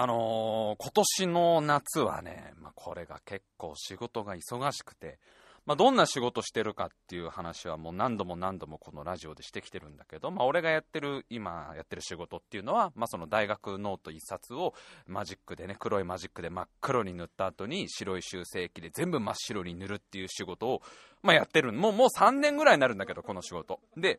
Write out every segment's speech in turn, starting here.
あのー、今年の夏はね、まあ、これが結構仕事が忙しくて、まあ、どんな仕事してるかっていう話はもう何度も何度もこのラジオでしてきてるんだけど、まあ、俺がやってる、今やってる仕事っていうのは、まあ、その大学ノート一冊をマジックでね、黒いマジックで真っ黒に塗った後に白い修正液で全部真っ白に塗るっていう仕事を、まあ、やってるもう、もう3年ぐらいになるんだけど、この仕事。で、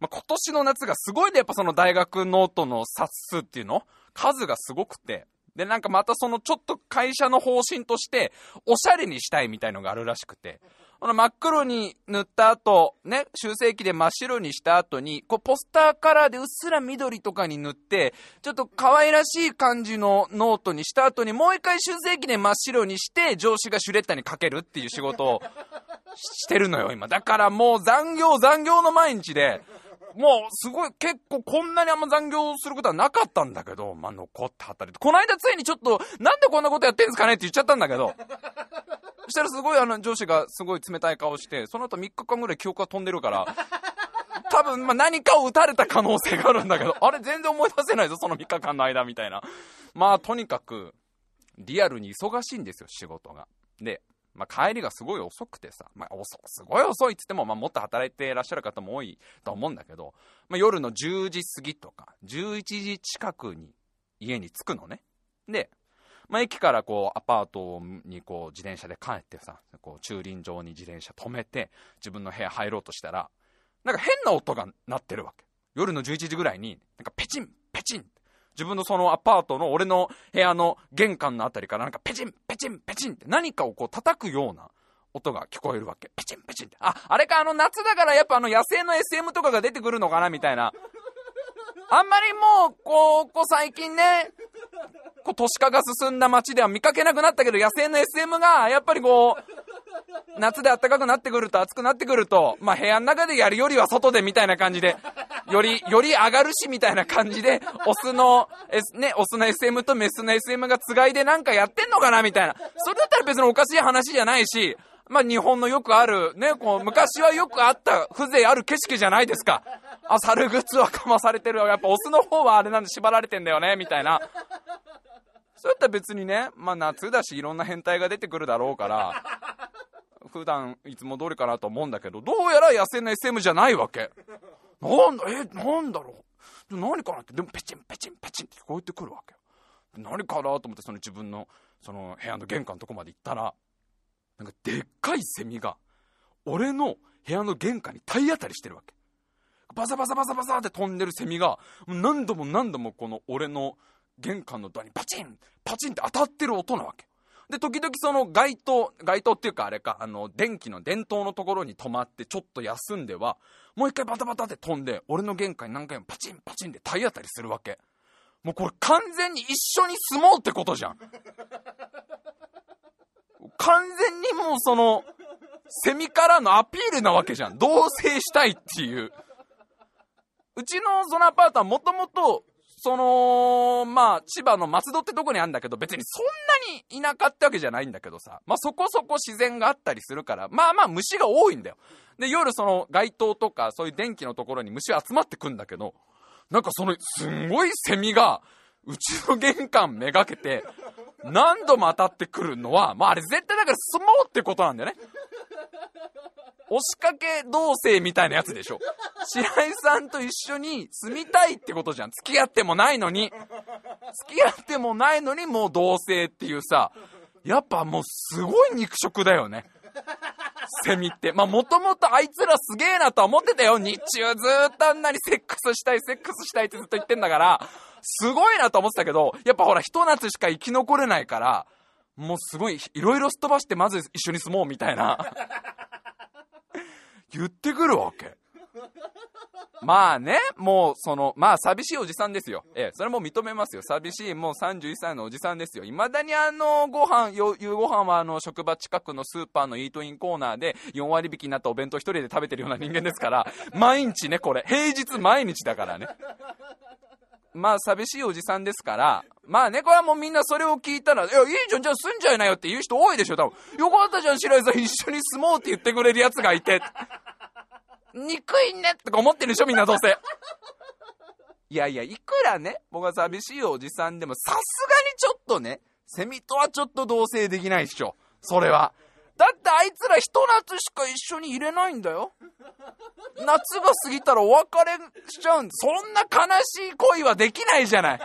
まあ、今年の夏がすごいで、やっぱその大学ノートの冊数っていうの？数がすごくて、で、なんかまたそのちょっと会社の方針として、おしゃれにしたいみたいのがあるらしくて、この真っ黒に塗った後、ね、修正液で真っ白にした後に、こうポスターカラーでうっすら緑とかに塗って、ちょっと可愛らしい感じのノートにした後に、もう一回修正液で真っ白にして、上司がシュレッダーにかけるっていう仕事をしてるのよ、今。だからもう残業残業の毎日で、もう、すごい、結構こんなにあんま残業することはなかったんだけど、まあ、残ってはったり。この間ついにちょっと、なんでこんなことやってんすかねって言っちゃったんだけど、そしたらすごいあの上司がすごい冷たい顔して、その後3日間ぐらい記憶が飛んでるから、多分、まあ、何かを打たれた可能性があるんだけど、あれ全然思い出せないぞ、その3日間の間みたいな。まあ、とにかく、リアルに忙しいんですよ、仕事が。で、まあ、帰りがすごい遅くてさ、まあ、遅すごい遅いっつっても、まあ、もっと働いてらっしゃる方も多いと思うんだけど、まあ、夜の10時過ぎとか、11時近くに家に着くのね。で、まあ、駅からこう、アパートにこう、自転車で帰ってさ、こう、駐輪場に自転車止めて、自分の部屋入ろうとしたら、なんか変な音が鳴ってるわけ。夜の11時ぐらいに、なんかペチン、ペチンっ自分のそのアパートの俺の部屋の玄関のあたりからなんかペチン、ペチン、ペチンって何かをこう叩くような音が聞こえるわけ。ペチン、ペチンって。あ、あれかあの夏だからやっぱあの野生の SM とかが出てくるのかなみたいな。あんまりもう、こう、こう最近ね、こう都市化が進んだ街では見かけなくなったけど、野生の SM が、やっぱりこう、夏で暖かくなってくると、暑くなってくると、まあ部屋の中でやるよりは外でみたいな感じで、より、より上がるしみたいな感じで、オスの、S、ね、オスの SM とメスの SM がつがいでなんかやってんのかなみたいな。それだったら別におかしい話じゃないし、まあ日本のよくある、ね、こう、昔はよくあった風情ある景色じゃないですか。あ、猿グッズはかまされてる。やっぱオスの方はあれなんで縛られてんだよね、みたいな。そうやったら別にね、まあ夏だしいろんな変態が出てくるだろうから、普段いつも通りかなと思うんだけど、どうやら野生の SM じゃないわけ。なんだ、え、なんだろう。で何かなって、でもペチンペチンペチンって聞こえてくるわけよ。何かなと思ってその自分のその部屋の玄関のとこまで行ったら、なんかでっかいセミが、俺の部屋の玄関に体当たりしてるわけ。バサバサバサバサって飛んでるセミが、何度も何度もこの俺の玄関のドアにパチンパチンって当たってる音なわけ。で、時々その街灯、街灯っていうかあれか、あの、電気の電灯のところに止まってちょっと休んでは、もう一回バタバタって飛んで、俺の玄関に何回もパチンパチンで体当たりするわけ。もうこれ完全に一緒に住もうってことじゃん。完全にもうその、セミからのアピールなわけじゃん。同棲したいっていう。うちのそのアパートはもともと、その、まあ、千葉の松戸ってとこにあるんだけど、別にそんなに田舎ってわけじゃないんだけどさ、まあそこそこ自然があったりするから、まあまあ虫が多いんだよ。で、夜その街灯とかそういう電気のところに虫集まってくんだけど、なんかその、すんごいセミが、うちの玄関めがけて、何度も当たってくるのは、まああれ絶対だから相撲ってことなんだよね。押しかけ同棲みたいなやつでしょ。白井さんと一緒に住みたいってことじゃん。付き合ってもないのに。付き合ってもないのにもう同棲っていうさ、やっぱもうすごい肉食だよね。セミって。まあもともとあいつらすげえなとは思ってたよ。日中ずーっとあんなにセックスしたい、セックスしたいってずっと言ってんだから、すごいなと思ってたけど、やっぱほら、ひと夏しか生き残れないから、もうすごい、いろいろすっ飛ばしてまず一緒に住もうみたいな。言ってくるわけ。まあね、もうその、まあ寂しいおじさんですよ。ええ、それも認めますよ。寂しいもう31歳のおじさんですよ。いまだにあの、ご飯、夕ご飯はあの、職場近くのスーパーのイートインコーナーで4割引きになったお弁当1人で食べてるような人間ですから、毎日ね、これ、平日毎日だからね。まあ寂しいおじさんですから、まあね、これはもうみんなそれを聞いたら、いや、いいじゃん、じゃあ住んじゃいなよって言う人多いでしょ、多分。よかったじゃん、白井さん、一緒に住もうって言ってくれる奴がいて。憎いねとか思ってるでしょ、みんなどうせ。いやいや、いくらね、僕は寂しいおじさんでも、さすがにちょっとね、セミとはちょっと同棲できないっしょ。それは。だってあいつらひと夏しか一緒にいれないんだよ。夏が過ぎたらお別れしちゃうんそんな悲しい恋はできないじゃない。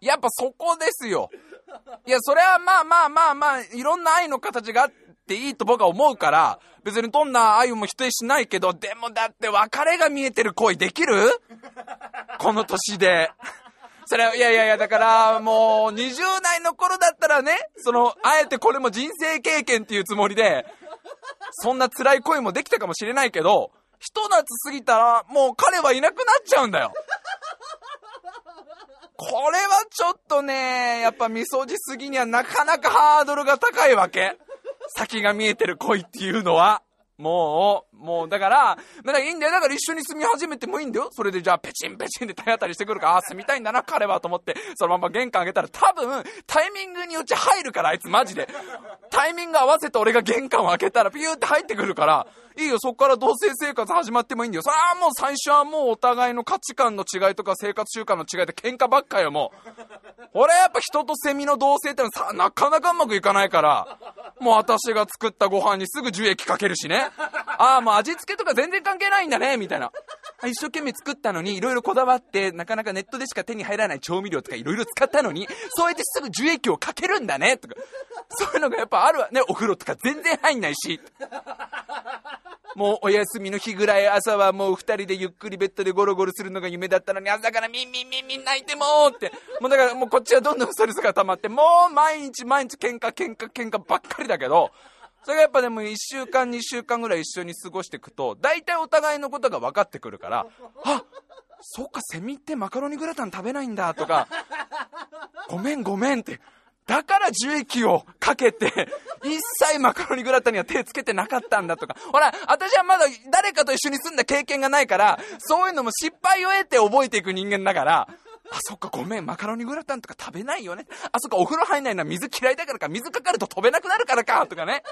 やっぱそこですよ。いや、それはまあまあまあまあ、いろんな愛の形があっていいと僕は思うから、別にどんな愛も否定しないけど、でもだって別れが見えてる恋できる？この年で。それは、いやいやいや、だから、もう、20代の頃だったらね、その、あえてこれも人生経験っていうつもりで、そんな辛い恋もできたかもしれないけど、ひと夏過ぎたら、もう彼はいなくなっちゃうんだよ。これはちょっとね、やっぱみそじすぎにはなかなかハードルが高いわけ。先が見えてる恋っていうのは。もう、もう、だから、だかいいんだよ。だから一緒に住み始めてもいいんだよ。それでじゃあペチンペチンで体当たりしてくるから、ああ、住みたいんだな、彼はと思って、そのまま玄関開けたら多分、タイミングによって入るから、あいつマジで。タイミング合わせて俺が玄関を開けたら、ピューって入ってくるから、いいよ、そっから同棲生活始まってもいいんだよ。それはもう最初はもうお互いの価値観の違いとか生活習慣の違いで喧嘩ばっかよ、もう。俺やっぱ人とセミの同棲ってのはさ、なかなかうまくいかないから、もう私が作ったご飯にすぐ樹液かけるしね。ああ、もう味付けとか全然関係ないんだね、みたいな。一生懸命作ったのに、いろいろこだわって、なかなかネットでしか手に入らない調味料とかいろいろ使ったのに、そうやってすぐ樹液をかけるんだね、とか。そういうのがやっぱあるわね。お風呂とか全然入んないし。もうお休みの日ぐらい朝はもう二人でゆっくりベッドでゴロゴロするのが夢だったのに朝からミンミンミンミン泣いてもって。もうだからもうこっちはどんどんストレスが溜まって、もう毎日毎日喧嘩喧嘩喧嘩ばっかりだけど、それがやっぱでも1週間2週間ぐらい一緒に過ごしていくと、大体お互いのことが分かってくるから、あそっか、セミってマカロニグラタン食べないんだとか、ごめんごめんって。だから樹液をかけて、一切マカロニグラタンには手つけてなかったんだとか。ほら、私はまだ誰かと一緒に住んだ経験がないから、そういうのも失敗を得て覚えていく人間だから、あ、そっか、ごめん、マカロニグラタンとか食べないよね。あ、そっか、お風呂入んないのは水嫌いだからか、水かかると飛べなくなるからか、とかね。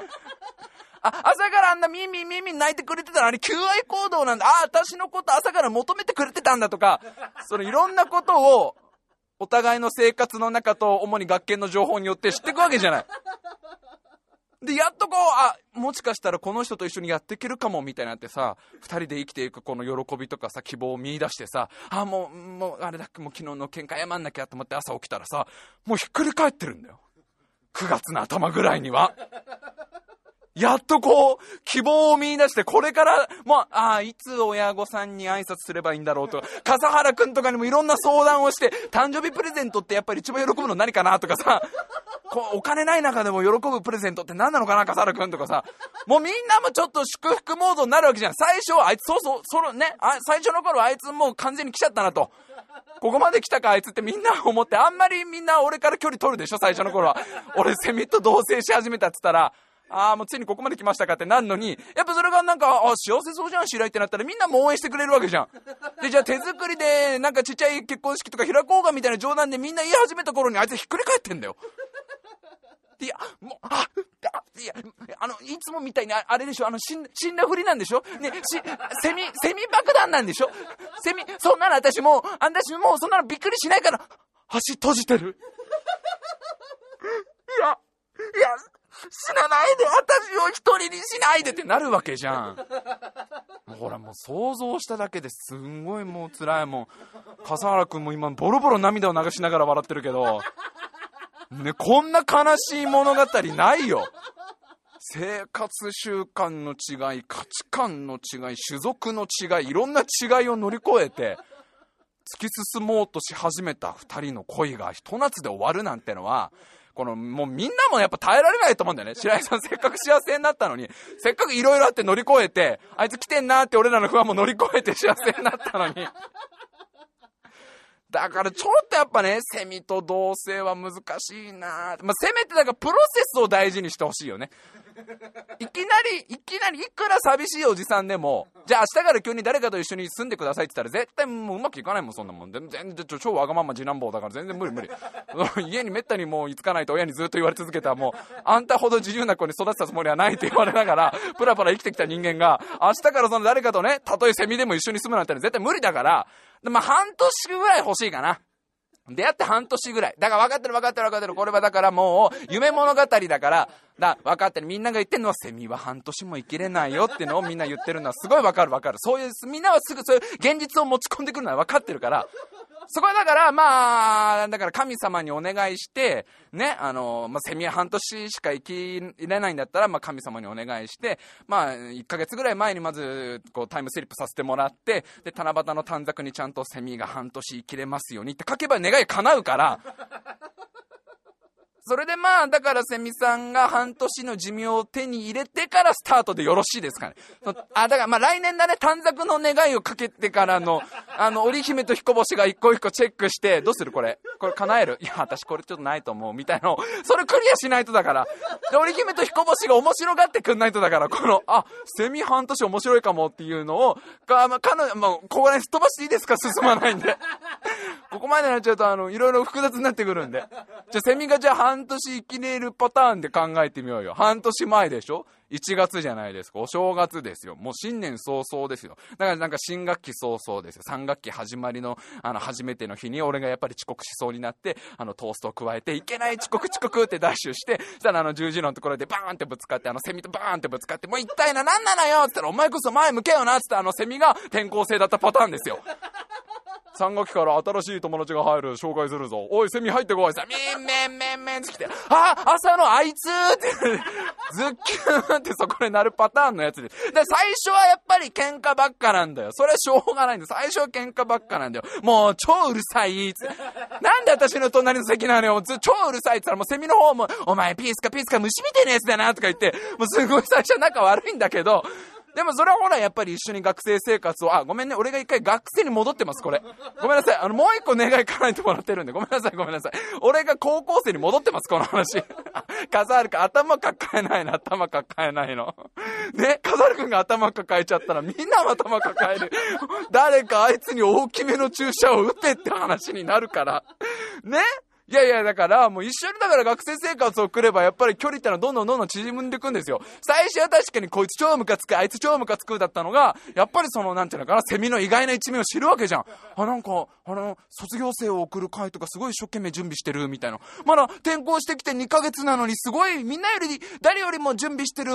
あ、朝からあんなミンミンミンミン泣いてくれてたらあれ求愛行動なんだ。あ、私のこと朝から求めてくれてたんだとか、そのいろんなことを、お互いの生活の中と主に学研の情報によって知ってくわけじゃない。で、やっとこう、あ、もしかしたらこの人と一緒にやっていけるかも、みたいになってさ、二人で生きていくこの喜びとかさ、希望を見出してさ、あ、もう、もう、あれだっけ、もう昨日の喧嘩謝んなきゃと思って朝起きたらさ、もうひっくり返ってるんだよ。9月の頭ぐらいには。やっとこう、希望を見出して、これから、もう、ああ、いつ親御さんに挨拶すればいいんだろうとか、笠原くんとかにもいろんな相談をして、誕生日プレゼントってやっぱり一番喜ぶの何かなとかさ、こお金ない中でも喜ぶプレゼントって何なのかな、笠原くんとかさ、もうみんなもちょっと祝福モードになるわけじゃん。最初あいつ、そうそう、そのね、あ最初の頃あいつもう完全に来ちゃったなと。ここまで来たかあいつってみんな思って、あんまりみんな俺から距離取るでしょ、最初の頃は。俺セミと同棲し始めたっつったら、ああ、もうついにここまで来ましたかってなるのに、やっぱそれがなんか、あ幸せそうじゃん、白井ってなったらみんなも応援してくれるわけじゃん。で、じゃあ手作りで、なんかちっちゃい結婚式とか開こうかみたいな冗談でみんな言い始めた頃にあいつひっくり返ってんだよ。いや、もう、あ、いや、あの、いつもみたいに、あれでしょ、あの、死ん死んだふりなんでしょ？ね、し、セミ、セミ爆弾なんでしょ？セミ、そんなの私もう、私もうそんなのびっくりしないから、足閉じてる。いや、いや、死なないで私を一人にしないでってなるわけじゃん。ほらもう想像しただけですんごいもう辛いもん。笠原君も今ボロボロ涙を流しながら笑ってるけど、ね、こんな悲しい物語ないよ。生活習慣の違い、価値観の違い、種族の違い、いろんな違いを乗り越えて、突き進もうとし始めた二人の恋がひと夏で終わるなんてのは、この、もうみんなもやっぱ耐えられないと思うんだよね。白井さんせっかく幸せになったのに、せっかく色々あって乗り越えて、あいつ来てんなって俺らの不安も乗り越えて 幸せになったのに。だからちょっとやっぱね、セミと同性は難しいなまあ、せめてだからプロセスを大事にしてほしいよね。いきなり、いきなりいくら寂しいおじさんでも、じゃあ明日から急に誰かと一緒に住んでくださいって言ったら絶対もううまくいかないもん、そんなもん。全然、超わがまま次男坊だから全然無理無理。家にめったにもう居つかないと親にずっと言われ続けたもう、あんたほど自由な子に育てたつもりはないって言われながら、プラプラ生きてきた人間が、明日からその誰かとね、たとえセミでも一緒に住むなんて絶対無理だから、まあ、半年ぐらい欲しいかな。出会って半年ぐらい。だから分かってる分かってる分かってる。これはだからもう、夢物語だから、だ、分かってる。みんなが言ってるのは、セミは半年も生きれないよっていうのをみんな言ってるのは、すごい分かる分かる。そういう、みんなはすぐそういう現実を持ち込んでくるのは分かってるから、そこはだから、まあ、だから神様にお願いして、ね、あの、まあ、セミは半年しか生きれないんだったら、まあ、神様にお願いして、まあ、1ヶ月ぐらい前にまず、こう、タイムスリップさせてもらって、で、七夕の短冊にちゃんとセミが半年生きれますようにって書けば願い叶うから、それでまあ、だからセミさんが半年の寿命を手に入れてからスタートでよろしいですかね。あ、だからまあ来年だね、短冊の願いをかけてからの、あの、織姫と彦星が一個一個チェックして、どうするこれ？これ叶える？いや、私これちょっとないと思う。みたいなのそれクリアしないとだから。で、織姫と彦星が面白がってくんないとだから、この、あ、セミ半年面白いかもっていうのを、か、まあ、彼女、まあ、ここら辺すっ飛ばしていいですか？進まないんで。ここまでなっちゃうと、あの、いろいろ複雑になってくるんで。じゃあ、セミがじゃあ半半年生きれるパターンで考えてみようよ。半年前でしょ ?1 月じゃないですか。お正月ですよ。もう新年早々ですよ。だからなんか新学期早々ですよ。3学期始まりの、あの、初めての日に俺がやっぱり遅刻しそうになって、あの、トーストを加えて、いけない遅刻遅刻ってダッシュして、そしたらあの、十字路のところでバーンってぶつかって、あの、セミとバーンってぶつかって、もう一体な、なんなのよって言ったら、お前こそ前向けよなって言ったら、あの、セミが転校生だったパターンですよ。3学期から新しい友達が入る紹介するぞ。おい、セミ入ってこい。さ、みんめんめんめんって来て、あ、朝のあいつって、ズッキューンってそこでなるパターンのやつで。で、最初はやっぱり喧嘩ばっかなんだよ。それはしょうがないんだ。最初は喧嘩ばっかなんだよ。もう、超うるさいつ。なんで私の隣の席なのよ。超うるさいっつったらもうセミの方も、お前ピースかピースか虫みてえなやつだなとか言って、もうすごい最初は仲悪いんだけど、でもそれはほら、やっぱり一緒に学生生活を、あ、ごめんね、俺が一回学生に戻ってます、これ。ごめんなさい。あの、もう一個願い叶えてもらってるんで、ごめんなさい、ごめんなさい。俺が高校生に戻ってます、この話。カザールか頭抱えないの、頭抱えないの。ね、カザール君が頭抱えちゃったらみんなも頭抱える。誰かあいつに大きめの注射を打てって話になるから。ねいやいや、だから、もう一緒にだから学生生活を送れば、やっぱり距離ってのはどんどんどんどん縮んでいくんですよ。最初は確かにこいつ超ムカつく、あいつ超ムカつくだったのが、やっぱりその、なんていうのかな、セミの意外な一面を知るわけじゃん。あ、なんか、あの、卒業生を送る会とかすごい一生懸命準備してる、みたいな。まだ転校してきて2ヶ月なのに、すごい、みんなより、誰よりも準備してる、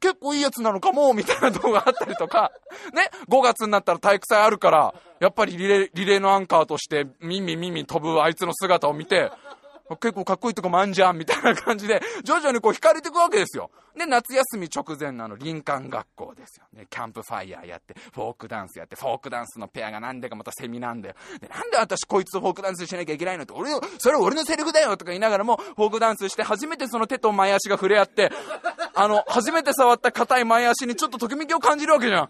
結構いいやつなのかも、みたいな動画あったりとか、ね、5月になったら体育祭あるから、やっぱりリレー、リレーのアンカーとして、ミンミミミ飛ぶあいつの姿を見て、結構かっこいいとこもあんじゃん、みたいな感じで、徐々にこう惹かれていくわけですよ。で、夏休み直前のあの、林間学校ですよね。キャンプファイヤーやって、フォークダンスやって、フォークダンスのペアがなんでかまたセミなんだよ。で、なんで私こいつフォークダンスしなきゃいけないのって、俺の、それ俺のセリフだよとか言いながらも、フォークダンスして初めてその手と前足が触れ合って、あの、初めて触った硬い前足にちょっとときめきを感じるわけじゃん。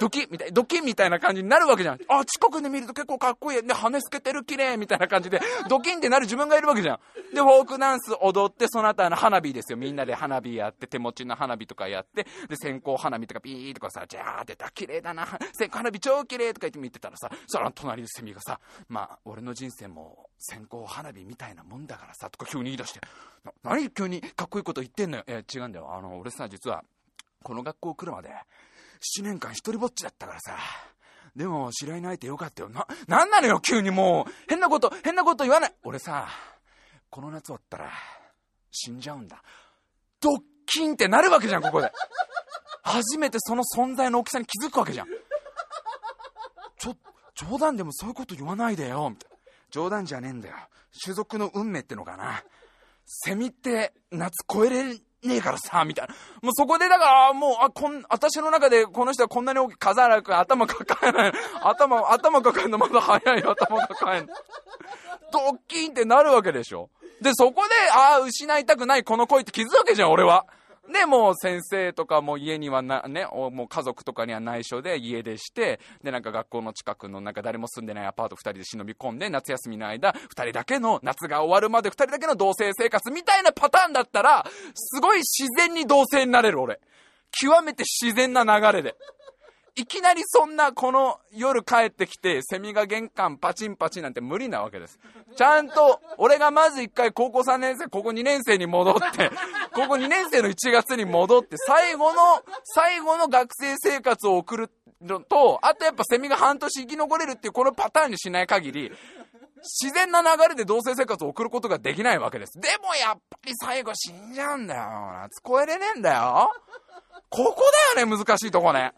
ドキみたい、ドキみたいな感じになるわけじゃん。あ、近くで見ると結構かっこいい。で、羽透けてる綺麗みたいな感じで、ドキンってなる自分がいるわけじゃん。で、フォークダンス踊って、その後あの花火ですよ。みんなで花火花火やって、手持ちの花火とかやって、で、線香花火とかピーとかさ、じゃー出た、綺麗だな。線香花火超綺麗とか言って見てたらさ、そら隣のセミがさ、まあ、俺の人生も線香花火みたいなもんだからさ、とか急に言い出して、な、何急にかっこいいこと言ってんのよ。え違うんだよ。あの、俺さ、実は、この学校来るまで、7年間一人ぼっちだったからさ。でも、知り合いないてよかったよ。な、なんなのよ、急にもう。変なこと、変なこと言わない。俺さ、この夏終わったら、死んじゃうんだ。ドッキンってなるわけじゃん、ここで。初めてその存在の大きさに気づくわけじゃん。ちょ、冗談でもそういうこと言わないでよ、みたいな。冗談じゃねえんだよ。種族の運命ってのかな。セミって夏越えれねえからさ、みたいな。もうそこでだから、もう、あ、こん、私の中でこの人はこんなに大きい、風原君頭抱えない。頭、頭抱えるのまだ早いよ、頭抱えるの。ドッキンってなるわけでしょ。で、そこで、ああ、失いたくないこの恋って気づくわけじゃん、俺は。で、もう先生とかも家にはな、ね、もう家族とかには内緒で家出して、で、なんか学校の近くのなんか誰も住んでないアパート2人で忍び込んで、夏休みの間、2人だけの、夏が終わるまで2人だけの同棲生活みたいなパターンだったら、すごい自然に同棲になれる俺。極めて自然な流れで。いきなりそんなこの夜帰ってきてセミが玄関パチンパチンなんて無理なわけです。ちゃんと俺がまず一回高校3年生、高校2年生に戻って、高校2年生の1月に戻って最後の、最後の学生生活を送るのと、あとやっぱセミが半年生き残れるっていうこのパターンにしない限り、自然な流れで同棲生活を送ることができないわけです。でもやっぱり最後死んじゃうんだよ。夏越えれねえんだよ。ここだよね、難しいとこね。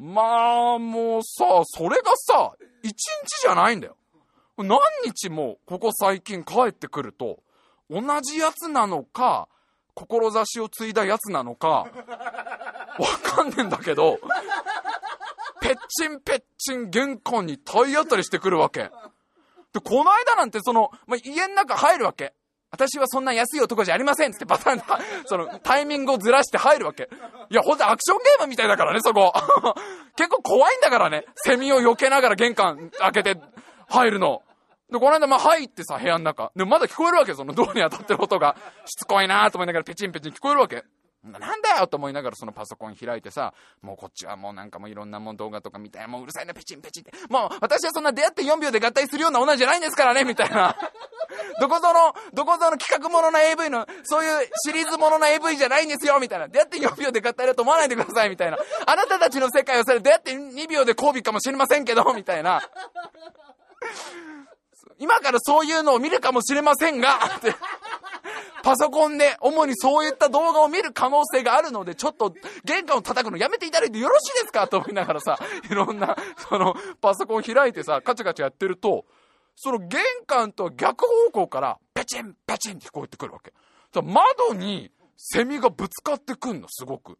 まあ、もうさ、それがさ、一日じゃないんだよ。何日もここ最近帰ってくると、同じやつなのか、志を継いだやつなのか、わかんねえんだけど、ペッチンペッチン玄関に体当たりしてくるわけ。で、この間なんてその、まあ、家の中入るわけ。私はそんな安い男じゃありませんってパターンその、タイミングをずらして入るわけ。いや、ほんとアクションゲームみたいだからね、そこ。結構怖いんだからね。セミを避けながら玄関開けて入るの。で、この間、まあ、入ってさ、部屋の中。でもまだ聞こえるわけ、そのドアに当たってる音が。しつこいなと思いながらペチンペチン聞こえるわけ。なんだよと思いながらそのパソコン開いてさ、もうこっちはもうなんかもういろんなもん動画とか見たいもううるさいなペチンペチンって。もう私はそんな出会って4秒で合体するような女じゃないんですからね、みたいな。どこぞの、どこぞの企画ものの AV の、そういうシリーズものの AV じゃないんですよ、みたいな。出会って4秒で合体だと思わないでください、みたいな。あなたたちの世界はそれ出会って2秒で交尾かもしれませんけど、みたいな。今からそういうのを見るかもしれませんが、ってパソコンで主にそういった動画を見る可能性があるので、ちょっと玄関を叩くのやめていただいてよろしいですか？と思いながらさ、いろんな、その、パソコン開いてさ、カチャカチャやってると、その玄関と逆方向から、ペチンペチンって聞こえてくるわけ。窓にセミがぶつかってくんの、すごく。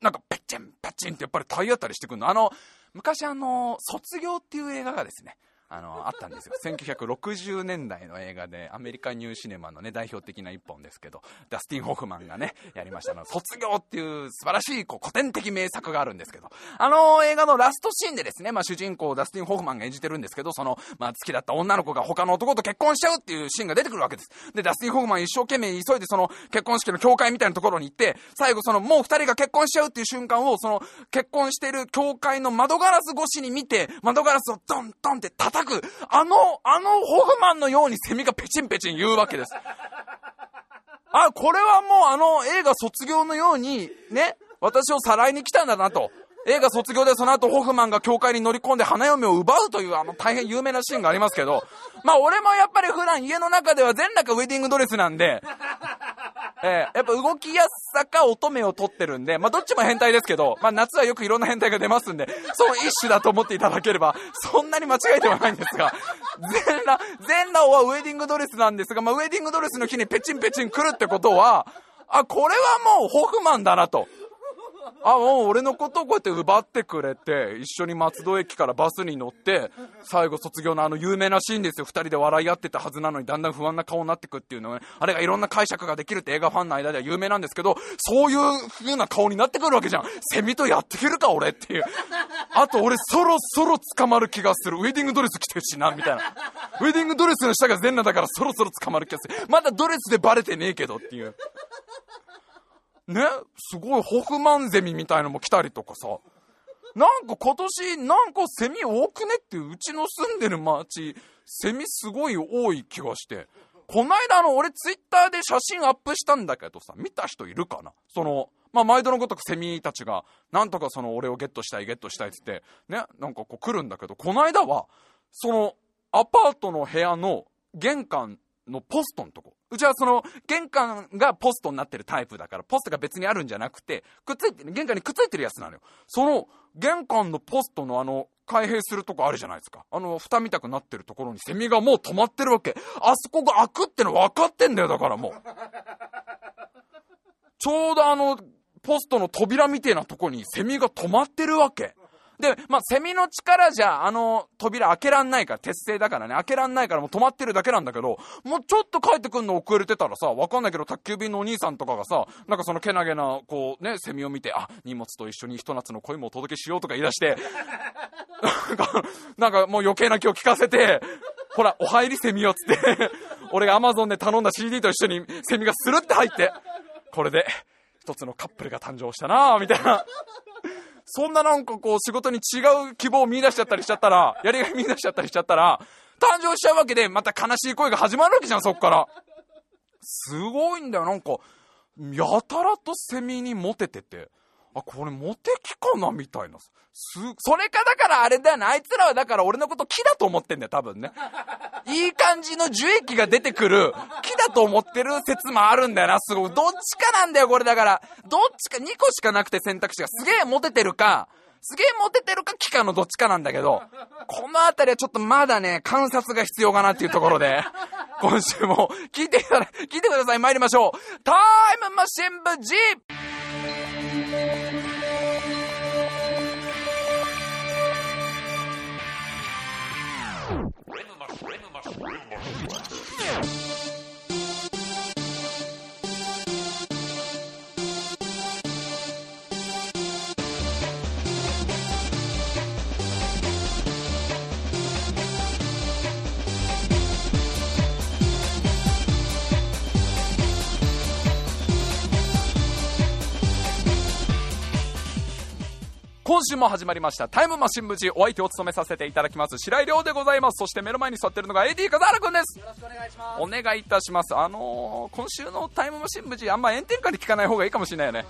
なんか、ペチンペチンってやっぱり体当たりしてくんの。あの、昔あの、卒業っていう映画がですね、あの、あったんですよ。1960年代の映画で、アメリカニューシネマのね、代表的な一本ですけど、ダスティン・ホフマンがね、やりましたの、卒業っていう素晴らしい、こう、古典的名作があるんですけど、あの映画のラストシーンでですね、まあ、主人公ダスティン・ホフマンが演じてるんですけど、その、まあ、好きだった女の子が他の男と結婚しちゃうっていうシーンが出てくるわけです。で、ダスティン・ホフマン一生懸命急いでその結婚式の教会みたいなところに行って、最後その、もう二人が結婚しちゃうっていう瞬間を、その、結婚してる教会の窓ガラス越しに見て、窓ガラスをドンドンって叩く、あの、あのホフマンのようにセミがペチンペチン言うわけです。あ、これはもうあの映画卒業のように、ね、私をさらいに来たんだなと。映画卒業でその後ホフマンが教会に乗り込んで花嫁を奪うというあの大変有名なシーンがありますけど、まあ俺もやっぱり普段家の中では全裸ウェディングドレスなんで、えー、やっぱ動きやすさか乙女を取ってるんで、まあどっちも変態ですけど、まあ夏はよくいろんな変態が出ますんで、その一種だと思っていただければ、そんなに間違えてはないんですが、全裸、全裸はウェディングドレスなんですが、まあウェディングドレスの日にペチンペチン来るってことは、あ、これはもうホフマンだなと。あ、もう俺のことをこうやって奪ってくれて、一緒に松戸駅からバスに乗って、最後卒業のあの有名なシーンですよ。二人で笑い合ってたはずなのに、だんだん不安な顔になってくっていうのね。あれがいろんな解釈ができるって映画ファンの間では有名なんですけど、そういう風な顔になってくるわけじゃん。セミとやっていけるか、俺っていう。あと俺そろそろ捕まる気がする。ウェディングドレス着てるしな、みたいな。ウェディングドレスの下が全裸だからそろそろ捕まる気がする。まだドレスでバレてねえけどっていう。ね、すごいホフマンゼミみたいのも来たりとかさ、なんか今年、なんかセミ多くねってうちの住んでる町、セミすごい多い気がして。こないだの、俺ツイッターで写真アップしたんだけどさ、見た人いるかな？その、まあ、毎度のごとくセミたちが、なんとかその俺をゲットしたいゲットしたいっつって、ね、なんかこう来るんだけど、こないだは、その、アパートの部屋の玄関のポストのとこ。うちはその、玄関がポストになってるタイプだから、ポストが別にあるんじゃなくて、くっついて、玄関にくっついてるやつなのよ。その、玄関のポストのあの、開閉するとこあるじゃないですか。あの、蓋みたくなってるところにセミがもう止まってるわけ。あそこが開くっての分かってんだよ、だからもう。ちょうどあの、ポストの扉みてえなとこにセミが止まってるわけ。で、まあ、セミの力じゃ、あの、扉開けらんないから、鉄製だからね、開けらんないからもう止まってるだけなんだけど、もうちょっと帰ってくんの遅れてたらさ、わかんないけど、宅急便のお兄さんとかがさ、なんかそのけなげな、こうね、セミを見て、あ、荷物と一緒にひと夏の恋もお届けしようとか言い出して、なんか、なんかもう余計な気を聞かせて、ほら、お入りセミよっつって、俺がアマゾンで頼んだ CD と一緒にセミがスルって入って、これで、一つのカップルが誕生したなみたいな。そんななんかこう仕事に違う希望を見出しちゃったりしちゃったら、やりがい見出しちゃったりしちゃったら、誕生しちゃうわけで、また悲しい声が始まるわけじゃん、そっから。すごいんだよ、なんか、やたらとセミにモテてて。あ、これモテ期かなみたいな。す、それかだからあれだよな。あいつらはだから俺のこと木だと思ってんだよ、多分ね。いい感じの樹液が出てくる木だと思ってる説もあるんだよな、すごい。どっちかなんだよ、これだから。どっちか、2個しかなくて選択肢が。すげえモテてるか、すげえモテてるか木かのどっちかなんだけど、このあたりはちょっとまだね、観察が必要かなっていうところで、今週も聞いてい、聞いてください、参りましょう。タイムマシン部 G! Rhythm of, rhythm of, rhythm of. 今週も始まりました。タイムマシン部ジお相手を務めさせていただきます。白井亮でございます。そして目の前に座ってるのが AD 風原くんです。よろしくお願いします。お願いいたします。あのー、今週のタイムマシン部ジあんま炎天下に聞かない方がいいかもしれないよね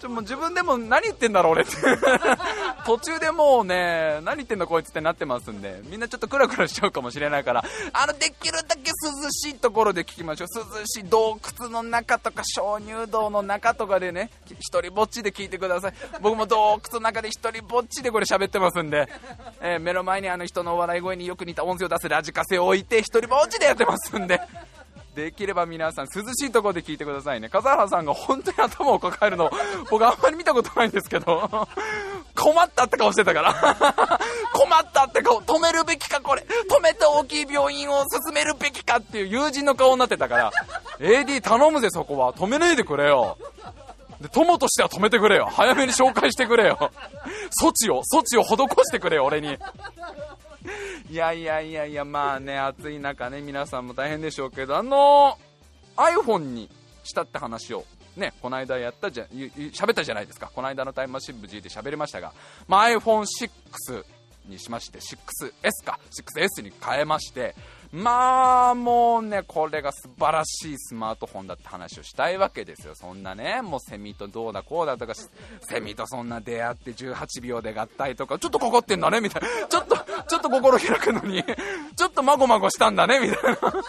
ちょもう自分でも何言ってんだろう俺って。途中でもうね何言ってんだこいつってなってますんで。みんなちょっとクラクラしちゃうかもしれないから。あのできるだけ涼しいところで聞きましょう。涼しい洞窟の中とか鍾乳洞の中とかでね一人ぼっちで聞いてください。僕も洞窟の中で一人ぼっちでこれ喋ってますんで、えー、目の前にあの人の笑い声によく似た音声を出すラジカセを置いて一人ぼっちでやってますんで。できれば皆さん涼しいところで聞いてくださいね。笠原さんが本当に頭を抱えるの 僕あんまり見たことないんですけど 困ったって顔してたから。困ったって顔止めるべきかこれ。止めて大きい病院を進めるべきかっていう友人の顔になってたから。AD 頼むぜそこは。止めないでくれよ。で友としては止めてくれよ。早めに紹介してくれよ。措置を措置を施してくれよ俺に。いやいやいやいや、まあね、暑い中ね、皆さんも大変でしょうけど、あのー、iPhone にしたって話を、ね、この間やったじゃ、喋ったじゃないですか。この間のタイムマシン部 G で喋りましたが、まあ、iPhone6 にしまして、6S か、6S に変えまして、まあもうね、これが素晴らしいスマートフォンだって話をしたいわけですよ。そんなね、もうセミとどうだこうだとか、セミとそんな出会って18秒で合体とか、ちょっとかかってんだねみたいな。ちょっと、ちょっと心開くのに、ちょっとまごまごしたんだねみたいな。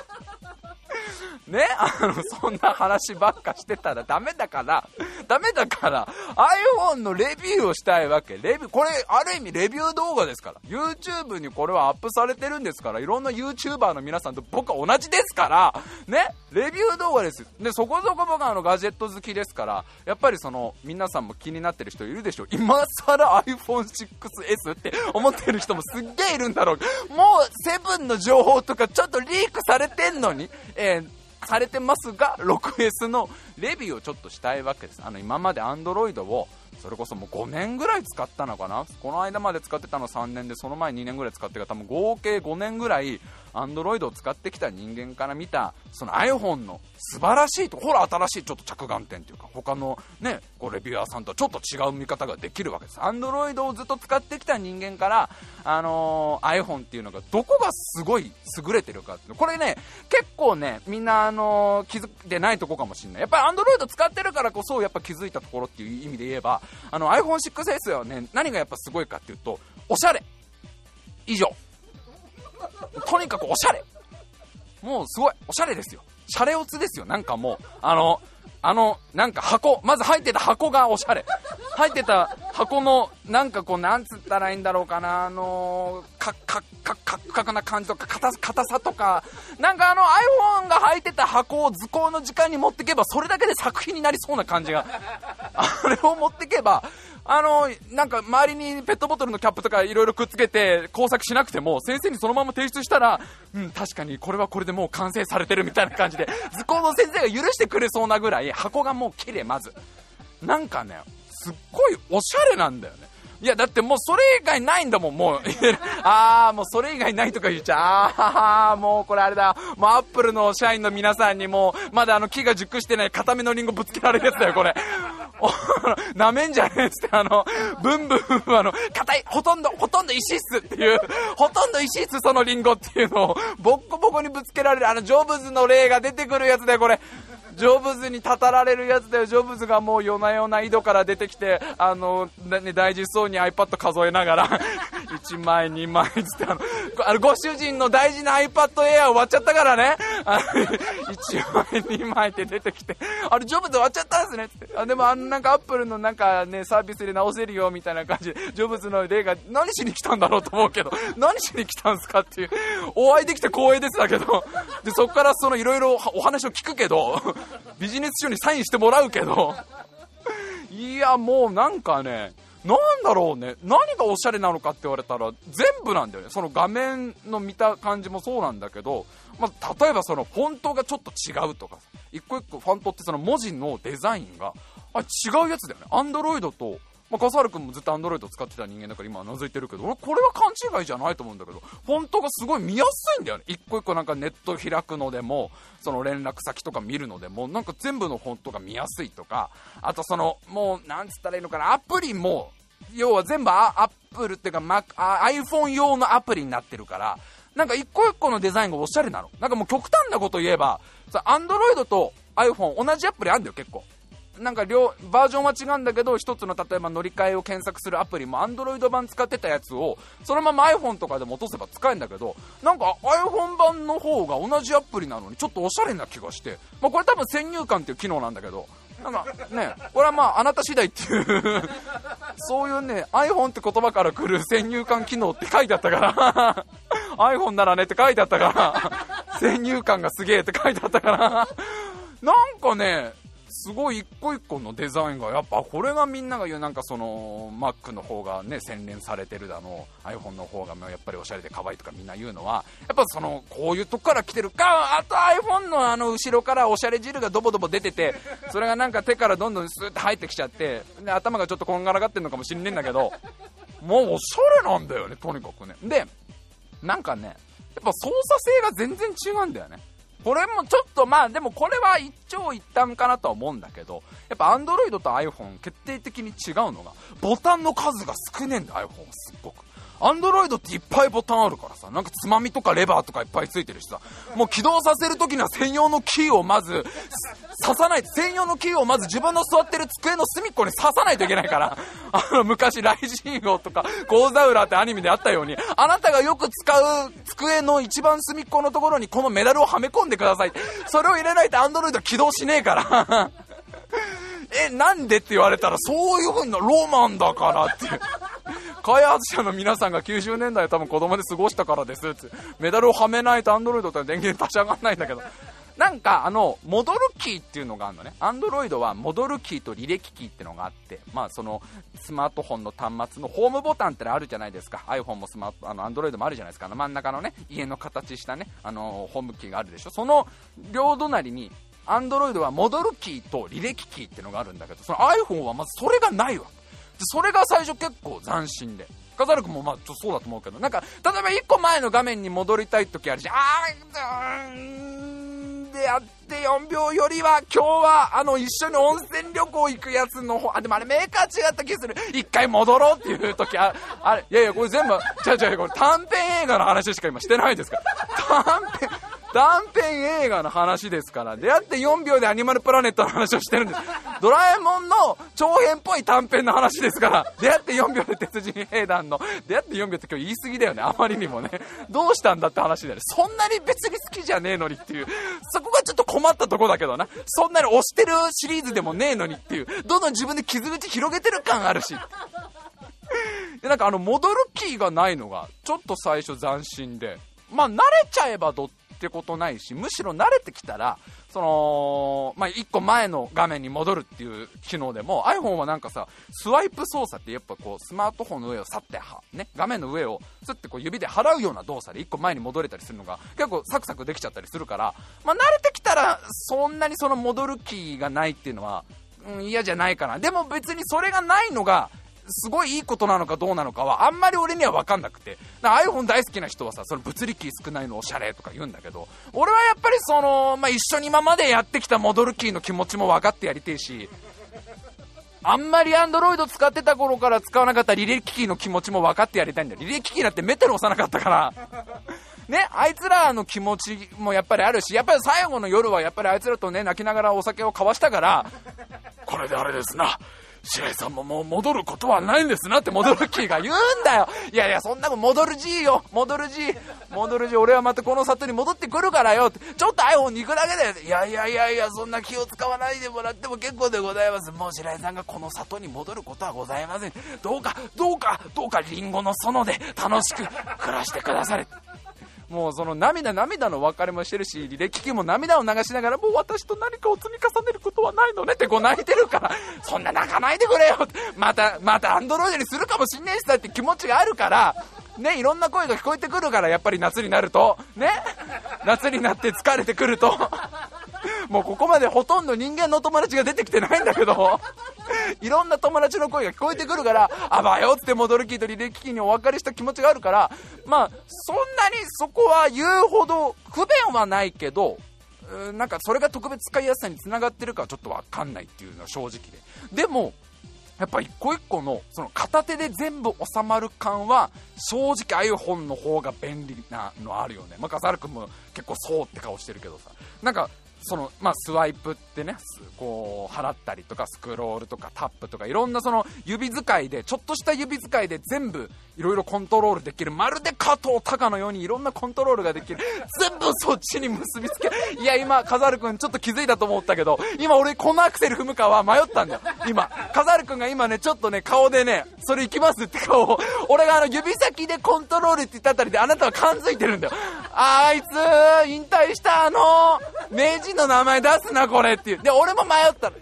ね、あの、そんな話ばっかしてたらダメだから、ダメだから、iPhone のレビューをしたいわけ。レビュー、これ、ある意味レビュー動画ですから。YouTube にこれはアップされてるんですから、いろんな YouTuber の皆さんと僕は同じですから、ね、レビュー動画です。で、そこそこ僕はあの、ガジェット好きですから、やっぱりその、皆さんも気になってる人いるでしょ。今更 iPhone6S って思ってる人もすっげえいるんだろう。もう、7の情報とかちょっとリークされてんのに、えーされてますが 6S のレビューをちょっとしたいわけです。あの今まで Android をそれこそもう5年ぐらい使ったのかな？この間まで使ってたの3年でその前2年ぐらい使ってた多分合計5年ぐらい Android を使ってきた人間から見たその iPhone の素晴らしいとほら新しいちょっと着眼点というか他のねこうレビュアーさんとはちょっと違う見方ができるわけです。Android をずっと使ってきた人間から、あのー、iPhone っていうのがどこがすごい優れてるかってこれね結構ねみんな、あのー、気づいてないとこかもしれない。やっぱり Android 使ってるからこそやっぱ気づいたところっていう意味で言えばあの iPhone6S はね何がやっぱすごいかっていうとおしゃれ。以上。とにかくおしゃれ。もうすごいおしゃれですよ。シャレオツですよ。なんかもうあのあのなんか箱まず入ってた箱がおしゃれ。入ってた箱のなんかこうなんつったらいいんだろうかな。あのカッカッカッカッカクな感じとか硬さとか。なんかあの iPhone が入ってた箱を図工の時間に持ってけばそれだけで作品になりそうな感じが。あれを持ってけばあの、なんか周りにペットボトルのキャップとかいろいろくっつけて工作しなくても、先生にそのまま提出したら、うん、確かにこれはこれでもう完成されてるみたいな感じで、図工の先生が許してくれそうなぐらい箱がもう綺麗まず。なんかね、すっごいおしゃれなんだよね。いや、だってもうそれ以外ないんだもん、もう。あー、もうそれ以外ないとか言っちゃう。あー、もうこれあれだ。もうアップルの社員の皆さんにもうまだあの木が熟してない固めのリンゴぶつけられるやつだよ、これ。なめんじゃねえっつって、あの、ブンブン、あの、硬い、ほとんど、ほとんど石っすっていう、ほとんど石っす、そのリンゴっていうのを、ボッコボコにぶつけられる、あの、成仏の例が出てくるやつだよ、これ。ジョブズにたたられるやつだよ。ジョブズがもう夜な夜な井戸から出てきてあの、ね、大事そうに iPad 数えながら。1枚2枚つってあのあのご主人の大事な iPad Air 終わっちゃったからね。あ1枚2枚って出てきてあれジョブズ終わっちゃったんですねって。あでもあのなんかアップルのなんかねサービスで直せるよみたいな感じでジョブズの例が何しに来たんだろうと思うけど何しに来たんすかっていう。お会いできて光栄ですだけど。でそこからそのいろいろお話を聞くけどビジネス書にサインしてもらうけど。いやもうなんかねなんだろうね。何がおしゃれなのかって言われたら全部なんだよね。その画面の見た感じもそうなんだけど、まあ、例えばそのフォントがちょっと違うとか一個一個ファントってその文字のデザインがあ違うやつだよね。アンドロイドとまあ、笠原君もずっとアンドロイド使ってた人間だから今覗いてるけど俺これは勘違いじゃないと思うんだけどフォントがすごい見やすいんだよね。一個一個なんかネット開くのでもその連絡先とか見るのでもなんか全部のフォントが見やすいとかあとそのもうなんつったらいいのかなアプリも要は全部アップルっていうか Mac iPhone 用のアプリになってるからなんか一個一個のデザインがおしゃれなの。なんかもう極端なこと言えばさ Android と iPhone 同じアプリあるんだよ結構。なんか両バージョンは違うんだけど一つの例えば乗り換えを検索するアプリも Android 版使ってたやつをそのまま iPhone とかでも落とせば使えるんだけどなんか iPhone 版の方が同じアプリなのにちょっとおしゃれな気がして、まあ、これ多分先入観っていう機能なんだけどなんかねこれはまああなた次第っていうそういうね iPhone って言葉から来る先入観機能って書いてあったから iPhone ならねって書いてあったから先入観がすげえって書いてあったからなんかねすごい一個一個のデザインがやっぱこれがみんなが言うなんかその Mac の方がね洗練されてるだの iPhone の方がやっぱりおしゃれで可愛いとかみんな言うのはやっぱそのこういうとこから来てるかあと iPhone のあの後ろからおしゃれ汁がドボドボ出ててそれがなんか手からどんどんスーッて入ってきちゃってで頭がちょっとこんがらがってるのかもしんねえんだけどもうおしゃれなんだよねとにかくね。でなんかねやっぱ操作性が全然違うんだよね。これもちょっとまあでもこれは一長一短かなとは思うんだけどやっぱ Android と iPhone 決定的に違うのがボタンの数が少ねえんだ iPhone すっごく。アンドロイドっていっぱいボタンあるからさ、なんかつまみとかレバーとかいっぱいついてるしさ、もう起動させるときには専用のキーをまず、刺さない、専用のキーをまず自分の座ってる机の隅っこに刺さないといけないから、あの昔、ライジン号とか、ゴーザウラーってアニメであったように、あなたがよく使う机の一番隅っこのところにこのメダルをはめ込んでください。それを入れないとアンドロイド起動しねえから。え、なんでって言われたら、そういうふうなロマンだからって。開発者の皆さんが90年代多分子供で過ごしたからです。ってメダルをはめないとアンドロイドって電源立ち上がらないんだけど。なんかあの戻るキーっていうのがあるのね。アンドロイドは戻るキーと履歴キーっていうのがあって。まあそのスマートフォンの端末のホームボタンってのあるじゃないですか。iPhone もスマートあのアンドロイドもあるじゃないですか。あの真ん中のね家の形したねあのホームキーがあるでしょ。その両隣にアンドロイドは戻るキーと履歴キーっていうのがあるんだけどその iPhone はまずそれがないわそれが最初結構斬新で。笠原君もまあちょそうだと思うけど、なんか、例えば1個前の画面に戻りたい時あるし、あー、でやって4秒よりは、今日は、あの、一緒に温泉旅行行くやつの方、あ、でもあれメーカー違った気する。一回戻ろうっていう時あ、あれ、いやいや、これ全部、違う違う、これ短編映画の話しか今してないですから。短編、短編映画の話ですから。出会って4秒でアニマルプラネットの話をしてるんです。ドラえもんの長編っぽい短編の話ですから。出会って4秒で鉄人兵団の。出会って4秒って今日言い過ぎだよね。あまりにもね。どうしたんだって話だよね。そんなに別に好きじゃねえのにっていう。そこがちょっと困ったとこだけどな。そんなに推してるシリーズでもねえのにっていう。どんどん自分で傷口広げてる感あるし。で、なんかあの、戻るキーがないのが、ちょっと最初斬新で。まあ、慣れちゃえばどっってことないし、むしろ慣れてきたら、その、まあ、1個前の画面に戻るっていう機能でも、iPhone はなんかさ、スワイプ操作ってやっぱこう、スマートフォンの上を去って、ね、画面の上を、すってこう指で払うような動作で1個前に戻れたりするのが、結構サクサクできちゃったりするから、まあ、慣れてきたら、そんなにその戻る気がないっていうのは、うん、嫌じゃないかな。でも別にそれがないのが、すごいいいことなのかどうなのかはあんまり俺には分かんなくて。iPhone 大好きな人はさその物理キー少ないのおしゃれとか言うんだけど俺はやっぱりその、まあ、一緒に今までやってきた戻るキーの気持ちも分かってやりてえしあんまり Android 使ってた頃から使わなかった履歴キーの気持ちも分かってやりたいんだよ。履歴キーなんてメテル押さなかったから。ね、あいつらの気持ちもやっぱりあるし、やっぱり最後の夜はやっぱりあいつらとね、泣きながらお酒を交わしたから、これであれですな。白井さんももう戻ることはないんですなって戻る気が言うんだよ。いやいやそんなこと戻る G よ。戻る G 戻る G 俺はまたこの里に戻ってくるからよ。ってちょっと iPhone に行くだけでいやいやいやいやそんな気を使わないでもらっても結構でございます。もう白井さんがこの里に戻ることはございません。どうかどうかどうかリンゴの園で楽しく暮らしてくだされ。もうその涙涙の別れもしてるし、履歴機も涙を流しながら、もう私と何かを積み重ねることはないのねってこう泣いてるから、そんな泣かないでくれよまた、またアンドロイドにするかもしんねえしさって気持ちがあるから、ね、いろんな声が聞こえてくるから、やっぱり夏になると、ね、夏になって疲れてくると、もうここまでほとんど人間の友達が出てきてないんだけど、いろんな友達の声が聞こえてくるから、あばよって戻るキーと履歴機にお別れした気持ちがあるから、まあ、そんなにそこは言うほど不便はないけど、なんかそれが特別使いやすさにつながってるかはちょっとわかんないっていうのは正直で。でも、やっぱ一個一個のその片手で全部収まる感は正直 iPhone の方が便利なのあるよね。まあ、笠原君も結構そうって顔してるけどさ。なんかその、まあ、スワイプってね、こう、払ったりとか、スクロールとか、タップとか、いろんなその指使いで、ちょっとした指使いで全部、いろいろコントロールできる。まるで加藤隆のようにいろんなコントロールができる。全部そっちに結びつけ、いや、今、カザル君ちょっと気づいたと思ったけど、今俺このアクセル踏むかは迷ったんだよ。今。カザル君が今ね、ちょっとね、顔でね、それ行きますって顔を、俺があの指先でコントロールって言ったあたりであなたは感づいてるんだよ。あいつ、引退したあの、名人の名前出すな、これっていう。で、俺も迷ったの。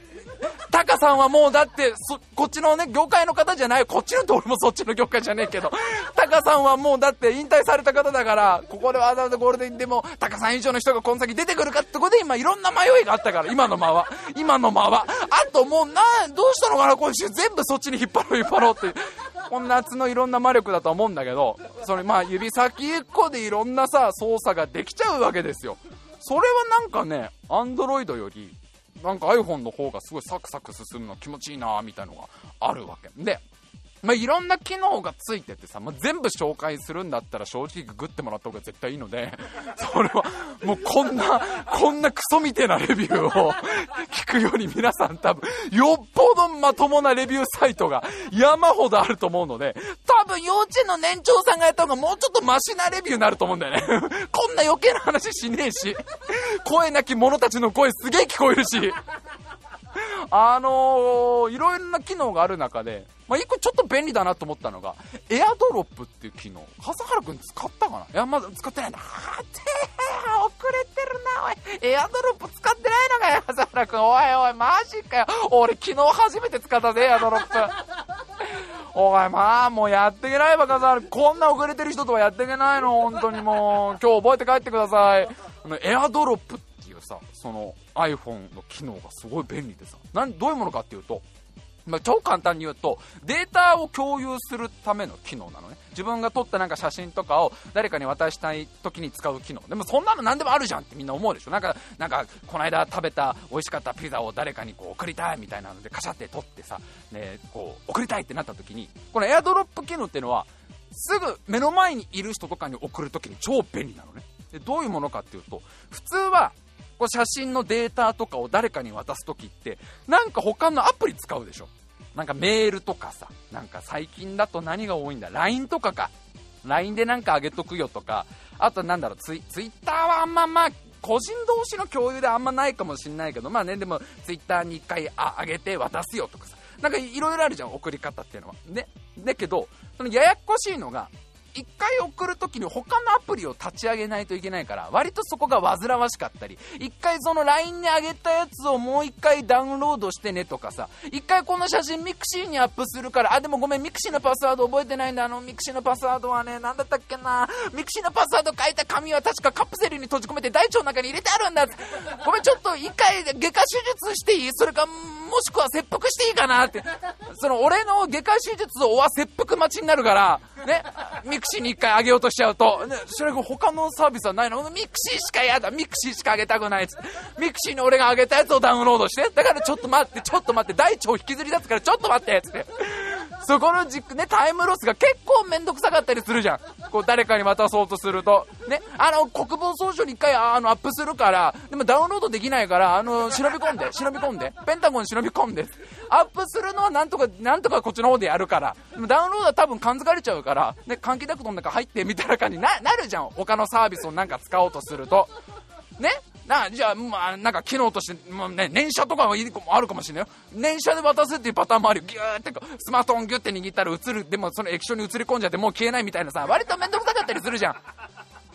タカさんはもうだって、こっちのね、業界の方じゃない、こっちのって俺もそっちの業界じゃねえけど、タカさんはもうだって引退された方だから、ここでわざわざゴールデンでも、タカさん以上の人がこの先出てくるかってことで今いろんな迷いがあったから、今の間は。今の間は。あともうな、どうしたのかな、今週全部そっちに引っ張ろう、引っ張ろうっていう。こん夏のいろんな魔力だと思うんだけど、それまあ指先1個でいろんなさ、操作ができちゃうわけですよ。それはなんかね、アンドロイドより、なんか iPhone の方がすごいサクサク進むの気持ちいいなみたいなのがあるわけ。で、まあ、いろんな機能がついててさ、まあ、全部紹介するんだったら正直ググってもらった方が絶対いいので、それはもうこんな、こんなクソみてえなレビューを聞くように皆さん多分、よっぽどまともなレビューサイトが山ほどあると思うので、多分幼稚園の年長さんがやった方がもうちょっとマシなレビューになると思うんだよね。こんな余計な話しねえし、声なき者たちの声すげえ聞こえるし、あのー、いろいろな機能がある中で、まあ、一個ちょっと便利だなと思ったのが、エアドロップっていう機能。笠原くん使ったかな？いや、まだ使ってないんだ。はてー遅れてるな、おい。エアドロップ使ってないのかよ、笠原くん。おいおい、マジかよ。俺昨日初めて使ったぜ、エアドロップ。おい、まあ、もうやっていけないば、笠原。こんな遅れてる人とはやっていけないの、本当にもう。今日覚えて帰ってください。エアドロップっていうさ、その iPhone の機能がすごい便利でさ。なん、どういうものかっていうと、まあ、超簡単に言うと、データを共有するための機能なのね。自分が撮ったなんか写真とかを誰かに渡したい時に使う機能。でもそんなの何でもあるじゃんってみんな思うでしょ。なんか、なんか、この間食べた美味しかったピザを誰かにこう送りたいみたいなのでカシャって撮ってさ、ね、こう、送りたいってなった時に、このエアドロップ機能っていうのは、すぐ目の前にいる人とかに送るときに超便利なのね。で、どういうものかっていうと、普通はこう写真のデータとかを誰かに渡すときって、なんか他のアプリ使うでしょ。なんかメールとかさ、なんか最近だと何が多いんだ ?LINE とかか。LINE でなんかあげとくよとか、あとなんだろう、ツイツイッターはあんままあ、個人同士の共有であんまないかもしんないけど、まあね、でもツイッターに1回ああげて渡すよとかさ、なんかいろいろあるじゃん、送り方っていうのは。ね。だけど、そのややこしいのが、1回送るときに他のアプリを立ち上げないといけないから、割とそこが煩わしかったり、1回その LINE に上げたやつをもう1回ダウンロードしてねとかさ、1回この写真ミクシーにアップするから、あ、でもごめん、ミクシーのパスワード覚えてないんだ、あのミクシーのパスワードはね、なんだったっけな、ミクシーのパスワード書いた紙は確かカプセルに閉じ込めて大腸の中に入れてあるんだ。ごめん、ちょっと1回外科手術していい？それか、もしくは切腹していいかなって。その俺の外科手術をは切腹待ちになるから、ね、ミクシーに1回あげようとしちゃうと、ね、それが他のサービスはないの。ミクシーしかやだ、ミクシーしかあげたくないっつって。ミクシーに俺があげたやつをダウンロードして、だからちょっと待って、ちょっと待って、大腸引きずり出すからちょっと待ってっつって。そこの軸ね、タイムロスが結構めんどくさかったりするじゃん。こう誰かに渡そうとすると。ね、あの、国防総省に一回あのアップするから、でもダウンロードできないから、あの、忍び込んで、忍び込んで、ペンタゴン忍び込んで。アップするのはなんとか、なんとかこっちの方でやるから。でもダウンロードは多分感づかれちゃうから、ね、換気ダクトの中入ってみたいな感じにななるじゃん。他のサービスをなんか使おうとすると。ねなじゃあ、まあ、なんか機能として、まあね、燃車とかもいいあるかもしれないよ。燃車で渡すっていうパターンもあるよ。ギューってスマートフォンギュって握ったら映る。でもその液晶に映り込んじゃってもう消えないみたいなさ、割と面倒くさかったりするじゃん。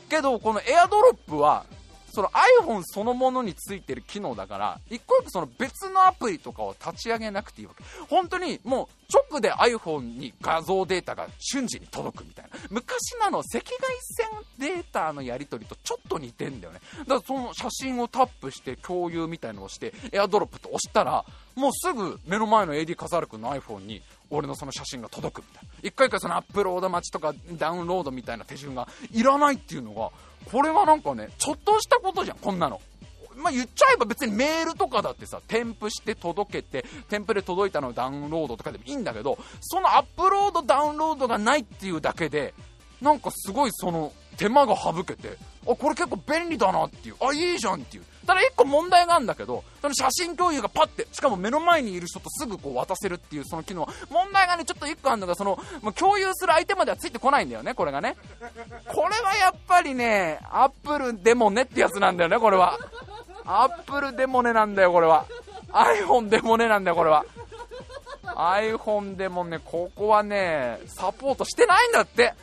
けど、このエアドロップは、その iPhone そのものについてる機能だから、一個一個その別のアプリとかを立ち上げなくていいわけ。本当にもう直で iPhone に画像データが瞬時に届くみたいな。昔のの赤外線データのやり取りとちょっと似てんだよね。だからその写真をタップして共有みたいのをして、AirDrop と押したら、もうすぐ目の前の AD 笠原君の iPhone に俺のその写真が届くみたいな。一回一回そのアップロード待ちとかダウンロードみたいな手順がいらないっていうのが、これはなんかね、ちょっとしたことじゃん、こんなの。まあ、言っちゃえば別にメールとかだってさ、添付して届けて、添付で届いたのをダウンロードとかでもいいんだけど、そのアップロード、ダウンロードがないっていうだけで、なんかすごいその手間が省けて、あ、これ結構便利だなっていう、あ、いいじゃんっていう。ただ1個問題があるんだけど、その写真共有がパッて、しかも目の前にいる人とすぐこう渡せるっていうその機能、問題がね、ちょっと1個あるのが、その、まあ共有する相手まではついてこないんだよね、これがね。これはやっぱりね、アップルでもねってやつなんだよね、これは。アップルでもねなんだよ、これは。iPhone でもねなんだよ、これは。iPhone でもね、ここはね、サポートしてないんだって。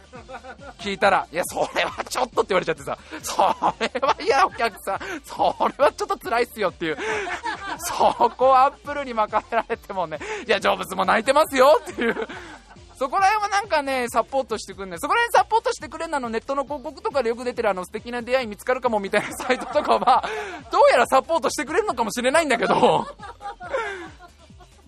聞いたら、いや、それはちょっとって言われちゃってさ、それはいや、お客さん、それはちょっと辛いっすよっていう。そこはアップルに任せられてもね、いや、成仏も泣いてますよっていう。そこら辺はなんかね、サポートしてくんねそこら辺サポートしてくれんなのネットの広告とかでよく出てるあの素敵な出会い見つかるかもみたいなサイトとかは、どうやらサポートしてくれるのかもしれないんだけど、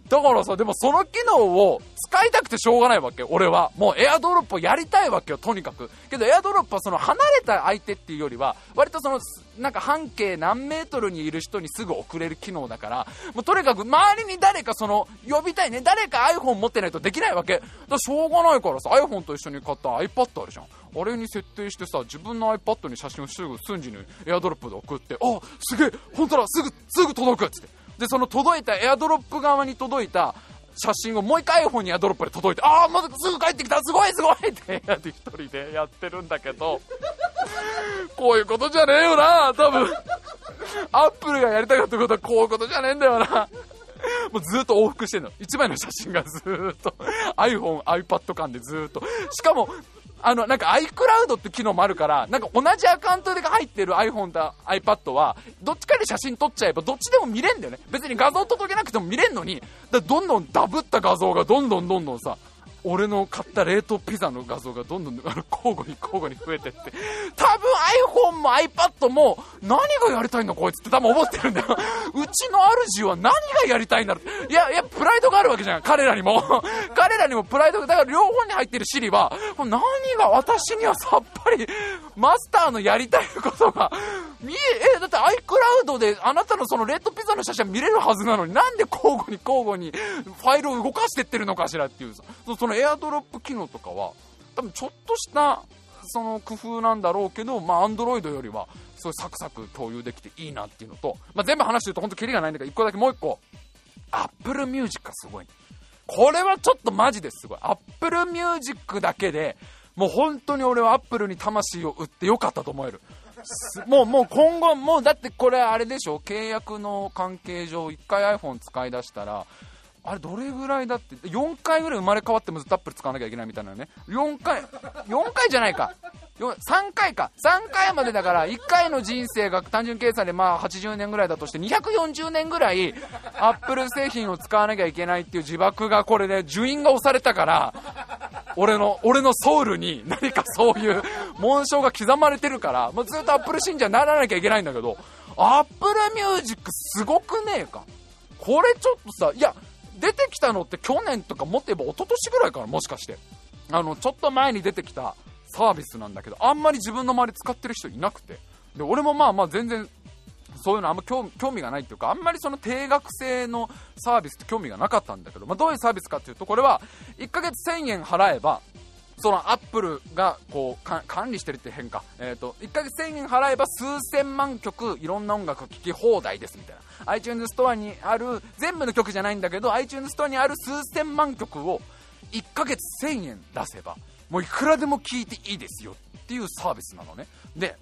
だからさ、でもその機能を使いたくてしょうがないわけ俺は。もうエアドロップをやりたいわけよ、とにかく。けどエアドロップはその離れた相手っていうよりは、割とその、なんか半径何メートルにいる人にすぐ送れる機能だから、もうとにかく周りに誰かその、呼びたいね、誰か iPhone 持ってないとできないわけ。だからしょうがないからさ、iPhone と一緒に買った iPad あるじゃん。あれに設定してさ、自分の iPad に写真をすぐ瞬時にエアドロップで送って、あ、すげえ、本当だ、すぐ、すぐ届くっつって。で、その届いた、エアドロップ側に届いた写真をもう一回 iPhone にエアドロップで届いて、ああ、まだすぐ帰ってきた、すごいすごいってやって一人でやってるんだけど、こういうことじゃねえよな、多分。アップルがやりたかったことはこういうことじゃねえんだよな。もうずっと往復してんの。一枚の写真がずっと iPhone、iPad 間でずっと。しかも、あの、なんか iCloud って機能もあるから、なんか同じアカウントで入ってる iPhone と iPad は、どっちかで写真撮っちゃえばどっちでも見れんだよね。別に画像届けなくても見れんのに、だどんどんダブった画像がどんどんどんどんさ、俺の買った冷凍ピザの画像がどんどんあの交互に交互に増えてって、多分 iPhone も iPad も何がやりたいのこいつって多分思ってるんだよ。うちの主は何がやりたいんだろう。いや、いや、プライドがあるわけじゃん。彼らにも。彼らにもプライドが、だから両方に入ってるシリは、何が私にはさっぱり、マスターのやりたいことが、見え、え、だって iCloud であなたのそのレッドピザの写真見れるはずなのに、なんで交互に交互にファイルを動かしてってるのかしらっていうさ。そのエアドロップ機能とかは、多分ちょっとしたその工夫なんだろうけど、まあ、Android よりは、すごいサクサク共有できていいなっていうのと、まあ、全部話してると本当キリがないんだけど、1個だけもう1個、Apple Music がすごい。これはちょっとマジですごい。Apple Music だけで、もう本当に俺は Apple に魂を売ってよかったと思える。もう、もう今後、もうだってこれあれでしょ？契約の関係上、1回 iPhone 使い出したら、あれどれぐらいだって？4回ぐらい生まれ変わってもずっとアップル使わなきゃいけないみたいなね。4回4回じゃないか。3回か。3回までだから1回の人生が単純計算でまあ80年ぐらいだとして240年ぐらいアップル製品を使わなきゃいけないっていう自爆がこれで受印が押されたから俺の俺のソウルに何かそういう紋章が刻まれてるからもうずっとアップル信者にならなきゃいけないんだけどアップルミュージックすごくねえか？これちょっとさいや出てきたのって去年とかもっと言えば一昨年ぐらいかな、もしかして。あの、ちょっと前に出てきたサービスなんだけど、あんまり自分の周り使ってる人いなくて。で、俺もまあまあ全然、そういうのあんま興味がないっていうか、あんまりその定額制のサービスって興味がなかったんだけど、まあ、どういうサービスかっていうと、これは1ヶ月1000円払えば、そのアップルがこう管理してるって変か、えーと、1ヶ月1000円払えば数千万曲いろんな音楽聴き放題ですみたいな。iTunes ストアにある全部の曲じゃないんだけど iTunes ストアにある数千万曲を1ヶ月1000円出せばもういくらでも聴いていいですよっていうサービスなのね。で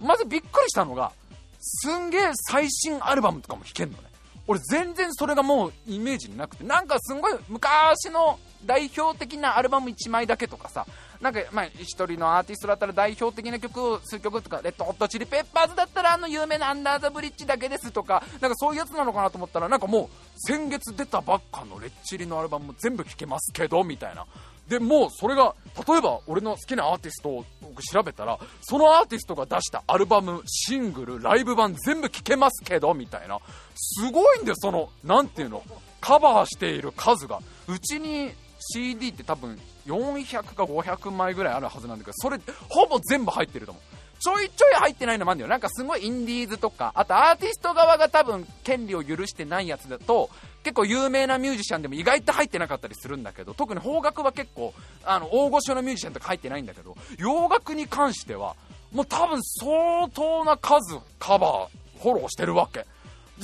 まずびっくりしたのがすんげえ最新アルバムとかも弾けんのね。俺全然それがもうイメージになくて。なんかすんごい昔の代表的なアルバム1枚だけとかさ。なんかまあ1人のアーティストだったら代表的な曲を数曲とかレッドホットチリペッパーズだったらあの有名なアンダーザブリッジだけですとか。なんかそういうやつなのかなと思ったらなんかもう先月出たばっかのレッチリのアルバムも全部聴けますけどみたいな。でもうそれが例えば俺の好きなアーティストを調べたらそのアーティストが出したアルバムシングルライブ版全部聴けますけどみたいな。すごいんだよその何ていうのカバーしている数が。うちに CD って多分400か500枚ぐらいあるはずなんだけどそれほぼ全部入ってると思う。ちょいちょい入ってないのもあるんだよ。なんかすごいインディーズとかあとアーティスト側が多分権利を許してないやつだと結構有名なミュージシャンでも意外と入ってなかったりするんだけど特に邦楽は結構あの大御所のミュージシャンとか入ってないんだけど洋楽に関してはもう多分相当な数カバーフォローしてるわけ。で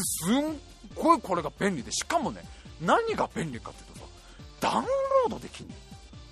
すんごいこれが便利でしかもね何が便利かっていうとさダウンロードできんの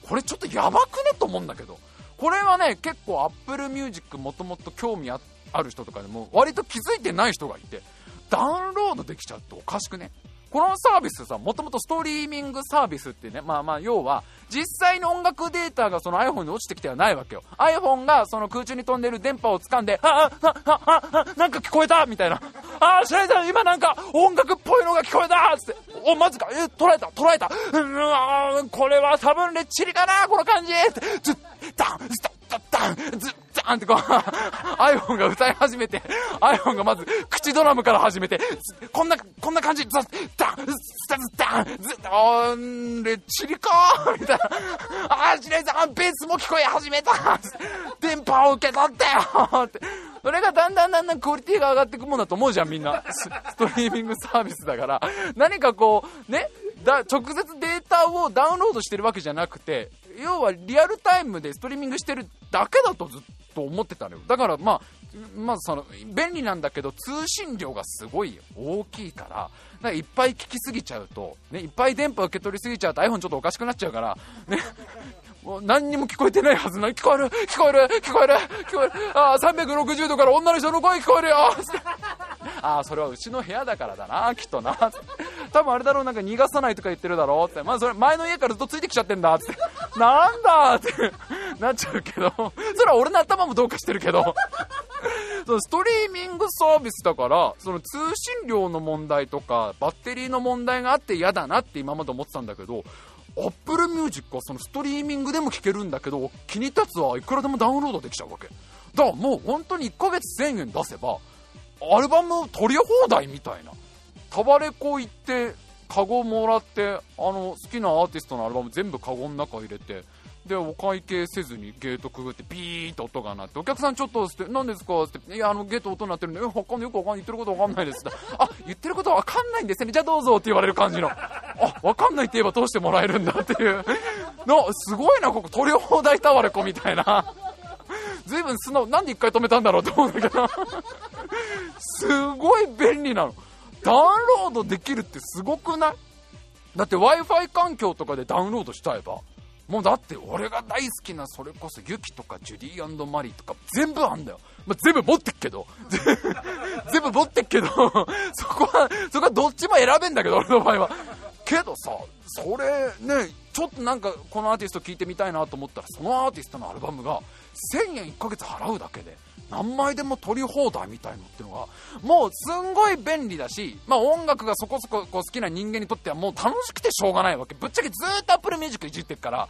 これちょっとやばくねと思うんだけどこれはね結構 Apple Music もともと興味ある人とかでも割と気づいてない人がいてダウンロードできちゃうっておかしくね？このサービスさ、もともとストリーミングサービスってね、まあまあ要は、実際の音楽データがその iPhone に落ちてきてはないわけよ。iPhone がその空中に飛んでる電波を掴んで、あ、あ、あ、あ、あ、なんか聞こえたみたいな。あ、白井さん今なんか音楽っぽいのが聞こえたつって、お、まずか、え、捉えた、捉えた。うわこれは多分レッチリかなこの感じって、ずっ、ダン、スタッ、ダッ、ダン、ずっ、ダンってこう、iPhone が歌い始めて、iPhone がまず口ドラムから始めて、こんな、こんな感じ、ザッ、ダン、スタズダン、ずっと、あー、レッチリかーみたいな。あー、白井さん、ベースも聞こえ始めた電波を受け取ったよって。それがだんだんだんだんクオリティが上がっていくもんだと思うじゃん、みんな。ストリーミングサービスだから。何かこう、ね、だ直接データをダウンロードしてるわけじゃなくて、要はリアルタイムでストリーミングしてるだけだとずっと思ってたのよ。だからまあ、まずその、便利なんだけど、通信量がすごい大きいから、だかいっぱい聞きすぎちゃうと、ね、いっぱい電波受け取りすぎちゃうと iPhone ちょっとおかしくなっちゃうから、ね、もう何にも聞こえてないはずな。聞こえる。聞こえる。聞こえる。聞こえる。ああ360度から女の人の声聞こえるよ。ああそれはうちの部屋だからだな。きっとな。多分あれだろう。なんか逃がさないとか言ってるだろうって。まあそれ前の家からずっとついてきちゃってんだ。って。なんだって。なっちゃうけど。それは俺の頭もどうかしてるけど。そのストリーミングサービスだからその通信量の問題とかバッテリーの問題があって嫌だなって今まで思ってたんだけど Apple Music はそのストリーミングでも聴けるんだけど気に立つはいくらでもダウンロードできちゃうわけ。だからもう本当に1ヶ月1000円出せばアルバム取り放題みたいな。タバレコ行ってカゴもらってあの好きなアーティストのアルバム全部カゴの中入れてでお会計せずにゲートくぐってビーッと音が鳴ってお客さんちょっとって何ですかっていやあのゲート音鳴ってるんでえわかんないよくわかんない言ってることわかんないです。あ言ってることわかんないんですね。じゃあどうぞって言われる感じの。あわかんないって言えば通してもらえるんだっていう。のすごいなここ取り放題タワレコみたいな。ずいぶん素直なんで一回止めたんだろうと思うんだけど。すごい便利なの。ダウンロードできるってすごくない？だって w i f i 環境とかでダウンロードしちゃえば。もうだって俺が大好きなそれこそユキとかジュディマリーとか全部あんだよ。まあ、全部持ってっけど。全部持ってっけど、そこは、そこはどっちも選べんだけど、俺の場合は。けどさ、それね、ちょっとなんかこのアーティスト聴いてみたいなと思ったら、そのアーティストのアルバムが1000円1ヶ月払うだけで、何枚でも撮り放題みたいのってのが、もうすんごい便利だし、まあ音楽がそこそこ好きな人間にとってはもう楽しくてしょうがないわけ。ぶっちゃけずっと Apple Music いじってるから、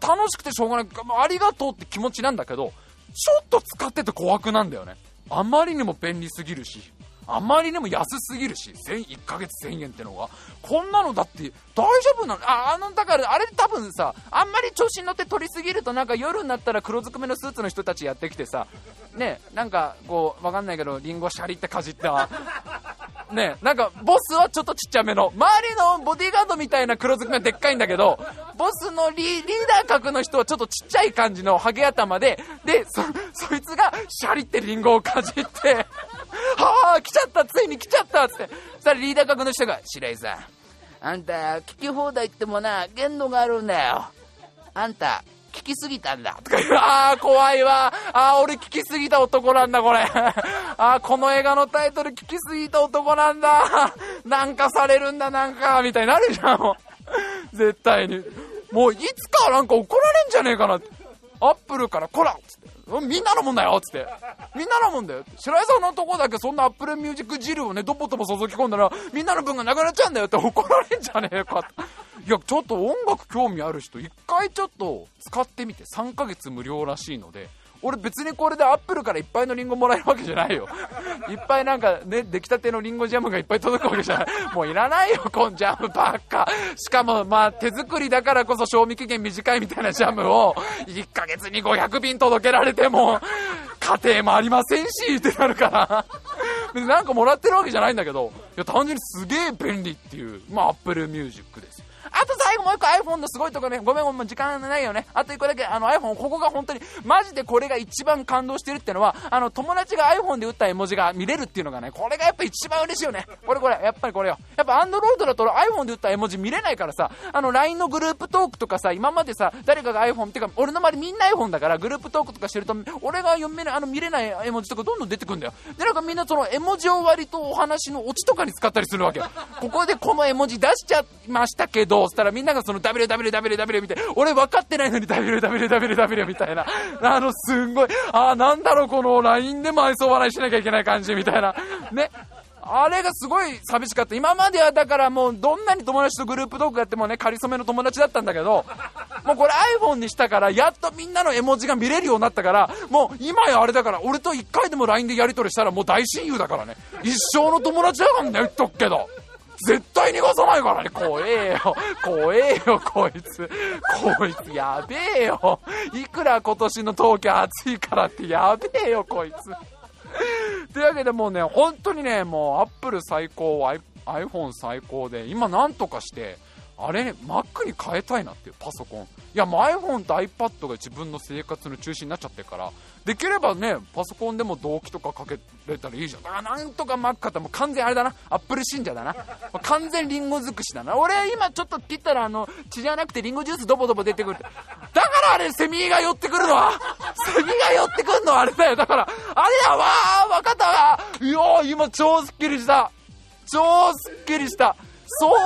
楽しくてしょうがない、ありがとうって気持ちなんだけど、ちょっと使ってて怖くなんだよね。あまりにも便利すぎるし、あまりにも安すぎるし、1ヶ月1000円ってのが、こんなのだって大丈夫なの？あ、あの、だからあれ多分さ、あんまり調子に乗って取りすぎるとなんか夜になったら黒ずくめのスーツの人たちやってきてさ、ねなんかこうわかんないけどリンゴシャリってかじっては ねなんかボスはちょっとちっちゃめの周りのボディーガードみたいな黒ずくめはでっかいんだけどボスのリリーダー格の人はちょっとちっちゃい感じのハゲ頭ででそそいつがシャリってリンゴをかじって。はあ来ちゃったついに来ちゃったってそしたらリーダー格の人が白井さんあんた聞き放題ってもな限度があるんだよあんた聞きすぎたんだ。とか言う。ああ、怖いわ。ああ、俺聞きすぎた男なんだ、これ。ああ、この映画のタイトル聞きすぎた男なんだ。なんかされるんだ、なんか、みたいになるじゃん、もう。絶対に。もう、いつかなんか怒られんじゃねえかな。アップルから、こらっ。みんなのもんだよっつって。みんなのもんだよ。白井さんのとこだけそんなアップルミュージック汁をね、どぼどぼ注ぎ込んだら、みんなの分がなくなっちゃうんだよって怒られんじゃねえかって。いや、ちょっと音楽興味ある人、一回ちょっと使ってみて、3ヶ月無料らしいので、俺別にこれでアップルからいっぱいのリンゴもらえるわけじゃないよ。いっぱいなんかね、出来たてのリンゴジャムがいっぱい届くわけじゃない。もういらないよ、こんなジャムばっか。しかもまあ手作りだからこそ賞味期限短いみたいなジャムを1ヶ月に500便届けられても、家庭もありませんしってなるから。別になんかもらってるわけじゃないんだけど、いや単純にすげえ便利っていう、まあアップルミュージックですあと最後もう一個 iPhone のすごいとこね、ごめんごめん、時間ないよね。あと一個だけ、あの iPhone、ここが本当に、マジでこれが一番感動してるってのは、あの友達が iPhone で打った絵文字が見れるっていうのがね、これがやっぱ一番嬉しいよね。これこれ、やっぱりこれよ。やっぱ Android だと iPhone で打った絵文字見れないからさ、あの LINE のグループトークとかさ、今までさ、誰かが iPhone ってか、俺の周りみんな iPhone だから、グループトークとかしてると、俺が読めない、あの見れない絵文字とかどんどん出てくんだよ。で、なんかみんなその絵文字を割とお話のオチとかに使ったりするわけよ。ここでこの絵文字出しちゃいましたけど、つったらみんながその WWWW みたいな、俺分かってないのに WWWW みたいな、あの、すんごい、あなんだろう、この LINE でも愛想笑いしなきゃいけない感じみたいな、ね。あれがすごい寂しかった。今まではだからもうどんなに友達とグループトークやってもね、仮初めの友達だったんだけど、もうこれ iPhone にしたからやっとみんなの絵文字が見れるようになったから、もう今やあれだから、俺と1回でも LINE でやり取りしたらもう大親友だからね。一生の友達だからね、言っとくけど。絶対逃がさないからね。怖えよ。怖えよ、こいつ。こいつ、やべえよ。いくら今年の東京暑いからってやべえよ、こいつ。というわけでもうね、本当にね、もうアップル最高、iPhone 最高で、今なんとかして、あれ、Mac に変えたいなっていうパソコン。いや、もう iPhone と iPad が自分の生活の中心になっちゃってるから、できればね、パソコンでも同期とかかけれたらいいじゃん。あ、なんとか Mac かってもう完全あれだな。アップル信者だな。完全リンゴ尽くしだな。俺今ちょっと切ったらあの、血じゃなくてリンゴジュースドボドボ出てくる。だからあれ、セミが寄ってくるのは、セミが寄ってくるの？はあれだよ。だから、あれだわー、わかったわいやー、今超スッキリした。超スッキリした。そういう、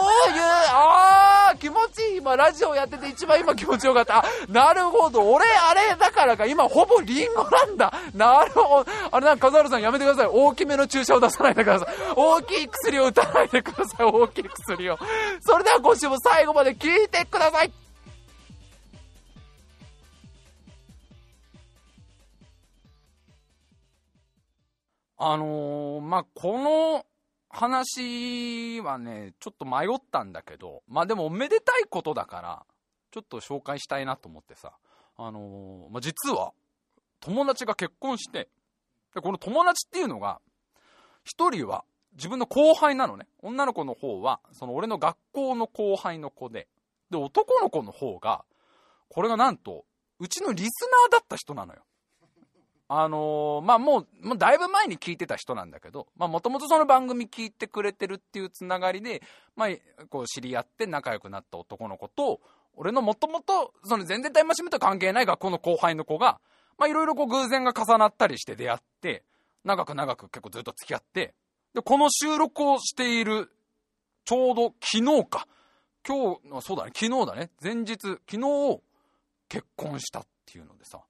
あー、気持ちいい。今、ラジオやってて一番今気持ちよかった。あなるほど。俺、あれだからか、今、ほぼリンゴなんだ。なるほど。あれなんか、笠原さんやめてください。大きめの注射を出さないでください。大きい薬を打たないでください。大きい薬を。それでは今週も最後まで聞いてください。あのー、まあ、この話はね、ちょっと迷ったんだけど、まあでもおめでたいことだから、ちょっと紹介したいなと思ってさ、あのー、まあ、実は、友達が結婚して、で、この友達っていうのが、一人は自分の後輩なのね。女の子の方は、その俺の学校の後輩の子で、で、男の子の方が、これがなんと、うちのリスナーだった人なのよ。あのー、まあもう、もうだいぶ前に聞いてた人なんだけど、まあもともとその番組聞いてくれてるっていうつながりで、まあ、こう知り合って仲良くなった男の子と、俺のもともと、その全然タイムマシンと関係ない学校の後輩の子が、まあいろいろこう偶然が重なったりして出会って、長く長く結構ずっと付き合って、で、この収録をしている、ちょうど昨日か。今日、そうだね、昨日だね。前日、昨日、結婚したっていうのでさ、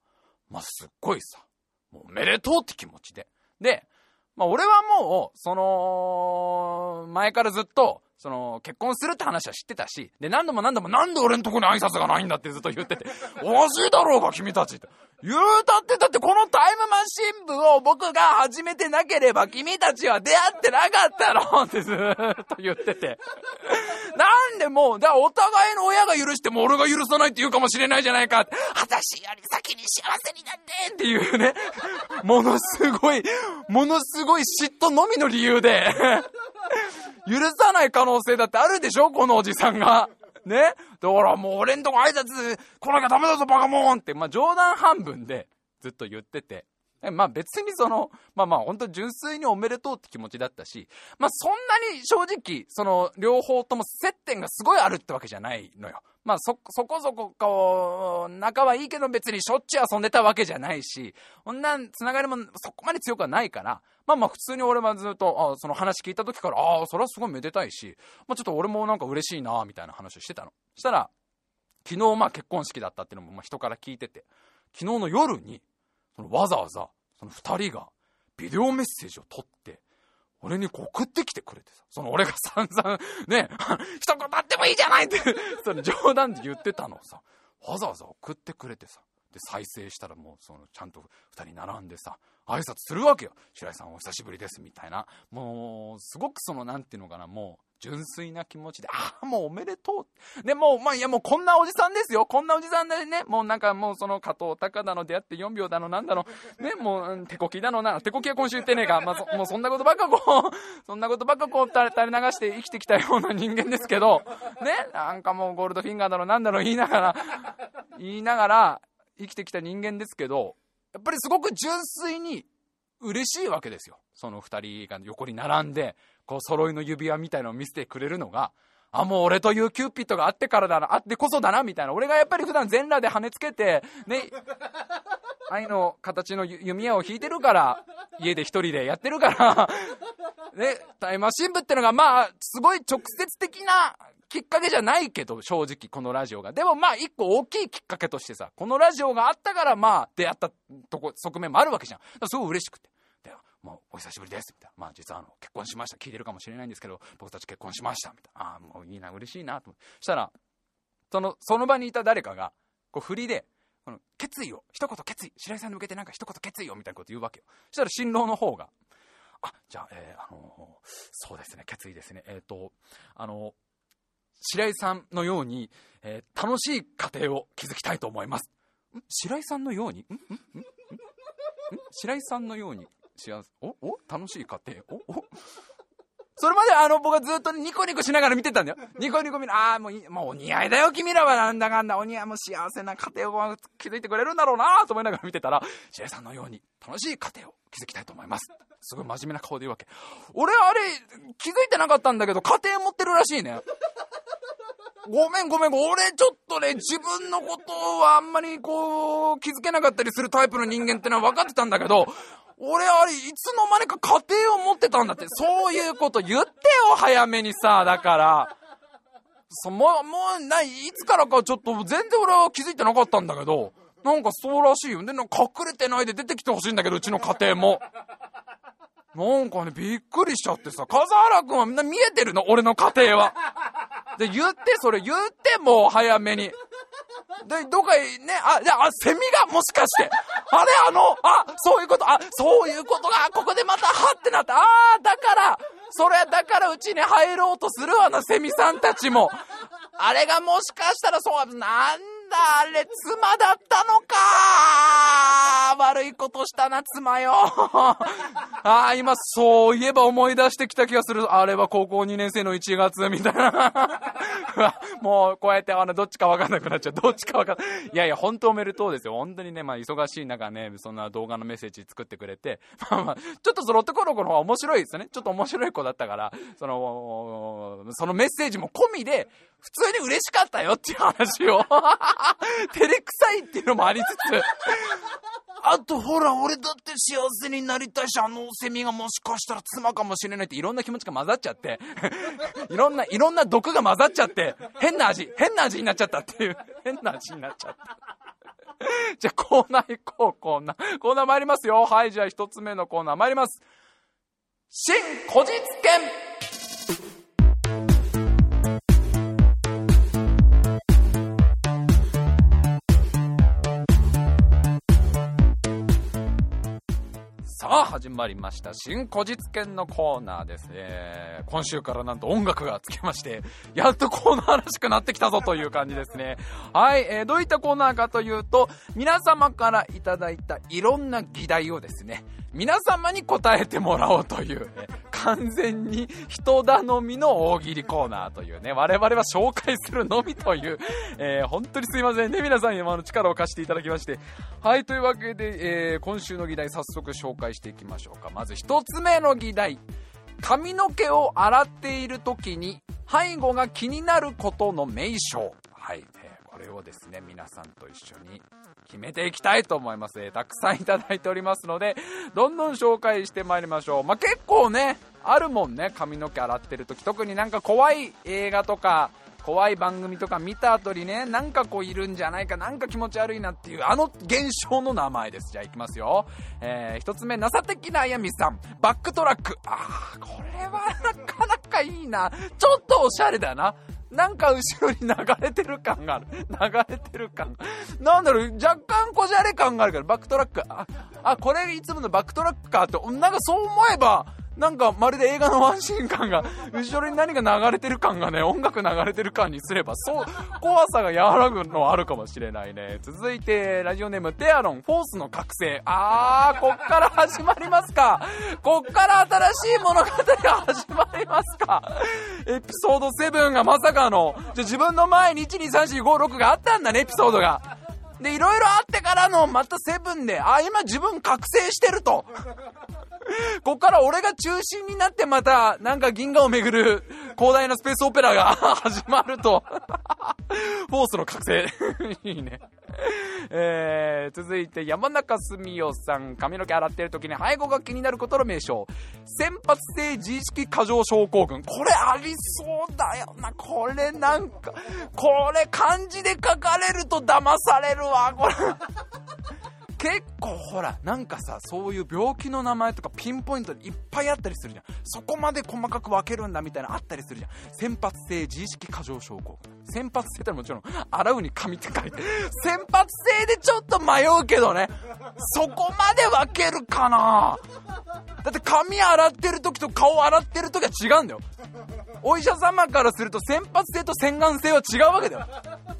まあすっごいさ、もうおめでとうって気持ちで。で、まあ俺はもう、その、前からずっと、その、結婚するって話は知ってたし、で、何度も何度も、なんで俺んとこに挨拶がないんだってずっと言ってて、おかしいだろうが、君たちって。言うたって、だってこのタイムマシン部を僕が始めてなければ、君たちは出会ってなかったろってずっと言ってて。なんでもう、だからお互いの親が許しても俺が許さないって言うかもしれないじゃないか。私より先に幸せになってっていうね。ものすごい、ものすごい嫉妬のみの理由で許さない可能性だってあるでしょこのおじさんが。ね？だからもう俺んとこ挨拶来なきゃダメだぞバカモンって、まあ冗談半分でずっと言ってて。まあ別にその、まあまあ本当純粋におめでとうって気持ちだったし、まあそんなに正直、その両方とも接点がすごいあるってわけじゃないのよ。まあそ、そこそここう、仲はいいけど別にしょっちゅう遊んでたわけじゃないし、こんなつながりもそこまで強くはないから、まあまあ普通に俺はずっと、あその話聞いた時から、ああ、それはすごいめでたいし、まあちょっと俺もなんか嬉しいな、みたいな話をしてたの。したら、昨日まあ結婚式だったっていうのもまあ人から聞いてて、昨日の夜に、そのわざわざ、その2人がビデオメッセージを撮って、俺に送ってきてくれてさ、その俺が散々、ね、一言あってもいいじゃないって、その冗談で言ってたのをさ、わざわざ送ってくれてさ、で、再生したらもう、その、ちゃんと2人並んでさ、挨拶するわけよ。白井さんお久しぶりです、みたいな。もう、すごくその、なんていうのかな、もう、純粋な気持ちで、ああ、もうおめでとう。で、もう、まあ、いや、もうこんなおじさんですよ。こんなおじさんでね、もうなんかもうその加藤隆だの出会って4秒だの、なんだの、ね、もう、手こきだのな、手こきは今週言ってねえか。まあ、もうそんなことばっかこう、そんなことばっかこう垂れ流して生きてきたような人間ですけど、ね、なんかもうゴールドフィンガーだの、なんだろ言いながら、言いながら生きてきた人間ですけど、やっぱりすごく純粋に嬉しいわけですよ。その2人が横に並んで、こう揃いの指輪みたいのを見せてくれるのが、あ、もう俺というキューピットがあってからだな、あってこそだな、みたいな。俺がやっぱり普段全裸で跳ねつけて、ね、愛の形の弓矢を引いてるから、家で一人でやってるから、ね、タイマー新聞ってのが、まあ、すごい直接的なきっかけじゃないけど、正直、このラジオが。でもまあ、一個大きいきっかけとしてさ、このラジオがあったから、まあ、出会ったとこ、側面もあるわけじゃん。だからすごい嬉しくて。もうお久しぶりですみたいな、まあ、実はあの結婚しました、聞いてるかもしれないんですけど、僕たち結婚しましたみたいな、ああ、もういいな、嬉しいなとそしたらその、その場にいた誰かが、こう振りで、この決意を、一言決意、白井さんに向けてなんか一言決意をみたいなこと言うわけよ。そしたら新郎の方が、あ、じゃあ、えー、あのー、そうですね、決意ですね、えっ、ー、と、あの白井さんのように、えー、楽しい家庭を築きたいと思います。ん？白井さんのように？ん？ん？ん？白井さんのように？幸せ、お？お？楽しい家庭？お？お？それまであの僕はずっとニコニコしながら見てたんだよ。ニコニコ見な、ああ、もうもうお似合いだよ、君らは。なんだかんだ。お似合いも幸せな家庭を築いてくれるんだろうなと思いながら見てたら、シエさんのように楽しい家庭を築きたいと思います。すごい真面目な顔で言うわけ。俺あれ、気づいてなかったんだけど、家庭持ってるらしいね。ごめんごめん、俺ちょっとね、自分のことはあんまりこう、気づけなかったりするタイプの人間ってのは分かってたんだけど、俺あれ、いつの間にか家庭を持ってたんだって、そういうこと言ってよ、早めにさ、だから。そもう、もう、ない、いつからかちょっと全然俺は気づいてなかったんだけど、なんかそうらしいよ。で、なんか隠れてないで出てきてほしいんだけど、うちの家庭も。なんかね、びっくりしちゃってさ、笠原くんはみんな見えてるの、俺の家庭は。で、言って、それ言って、もう早めに。で、どっかね、あ、じゃあ、セミがもしかして、あれあの、あ、そういうこと、あ、そういうことが、ここでまた、はってなった。ああ、だから、それだからうちに入ろうとするわな、セミさんたちも。あれがもしかしたらそう、なんだ、あれ、妻だったのか悪いことしたな、妻よ。ああ、今、そういえば思い出してきた気がする。あれは高校2年生の1月、みたいな。もう、こうやって、あの、どっちかわかんなくなっちゃう。どっちかわかんない。やいや、本当おめでとうですよ。本当にね、まあ、忙しい中ね、そんな動画のメッセージ作ってくれて、まあまあ、ちょっとその男の子の方が面白いですね。ちょっと面白い子だったから、その、そのメッセージも込みで、普通に嬉しかったよっていう話を 照れくさいっていうのもありつつあとほら、俺だって幸せになりたいし、あのセミがもしかしたら妻かもしれないっていろんな気持ちが混ざっちゃって いろんな、いろんな毒が混ざっちゃって、変な味、変な味になっちゃったっていう、変な味になっちゃった。じゃあコーナー行こう、コーナー。コーナー参りますよ。はい、じゃあ一つ目のコーナー参ります。新古実験さあ始まりました。新古実研のコーナーですね。今週からなんと音楽がつきましてやっとコーナーらしくなってきたぞという感じですね。はい、えー、どういったコーナーかというと皆様からいただいたいろんな議題をですね皆様に答えてもらおうという、ね、完全に人頼みの大喜利コーナーというね、我々は紹介するのみという、えー、本当にすいませんね、皆さん今の力を貸していただきまして。はい、というわけで、えー、今週の議題早速紹介していきましょうか。まず一つ目の議題。髪の毛を洗っている時に背後が気になることの名称。はい、えー、これをですね、皆さんと一緒に決めていきたいと思います。え、たくさんいただいておりますので、どんどん紹介してまいりましょう。まあ、結構ね、あるもんね、髪の毛洗ってる時。特になんか怖い映画とか、怖い番組とか見た後にね、なんかこういるんじゃないか、なんか気持ち悪いなっていう、あの現象の名前です。じゃあいきますよ。えー、一つ目、情的なあやみさん。バックトラック。あー、これはなかなかいいな。ちょっとおしゃれだな。なんか後ろに流れてる感がある。流れてる感。なんだろう、若干こじゃれ感があるから、バックトラック。あ、あ、これいつものバックトラックかって、なんかそう思えば、なんかまるで映画のワンシーン感が、後ろに何が流れてる感がね、音楽流れてる感にすれば、そう、怖さが和らぐのはあるかもしれないね。続いて、ラジオネーム、テアロン、フォースの覚醒。あー、こっから始まりますか。こっから新しい物語が始まりますか。エピソード7がまさかの、じゃ自分の前に1、2、3、4、5、6があったんだね、エピソードが。で、いろいろあってからの、また7で、あ、今自分覚醒してると。こっから俺が中心になってまた、なんか銀河を巡る広大なスペースオペラが 始まると。フォースの覚醒。いいね。えー、続いて山中澄夫さん。髪の毛洗ってる時に背後が気になることの名称。先発性自意識過剰症候群。これありそうだよな。これなんか、これ漢字で書かれると騙されるわ。これ。結構ほら、なんかさ、そういう病気の名前とかピンポイントでいっぱいあったりするじゃん。そこまで細かく分けるんだみたいなあったりするじゃん。先発性自意識過剰症候群。先発性ってもちろん、洗うに紙って書いて。先発性でちょっと迷うけどね。そこまで分けるかなだって髪洗ってる時と顔洗ってる時は違うんだよ。お医者様からすると先発性と洗顔性は違うわけだよ。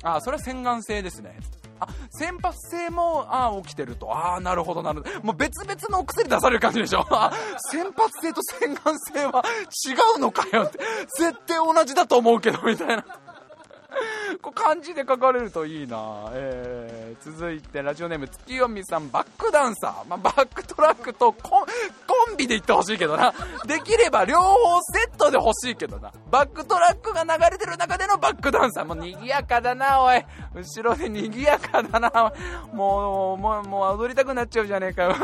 ああ、それは洗顔性ですね。あ、先発性も、あ起きてると。ああ、なるほど、なるほど。もう別々のお薬出される感じでしょ、先発性と洗顔性は違うのかよって。絶対同じだと思うけど、みたいな。こう漢字で書かれるといいな、えー、続いてラジオネーム月読みさんバックダンサー、まあ、バックトラックとコンコンビで言ってほしいけどな。できれば両方セットで欲しいけどな。バックトラックが流れてる中でのバックダンサー。もう賑やかだなおい。後ろで賑やかだなもうもうもう踊りたくなっちゃうじゃねえかよ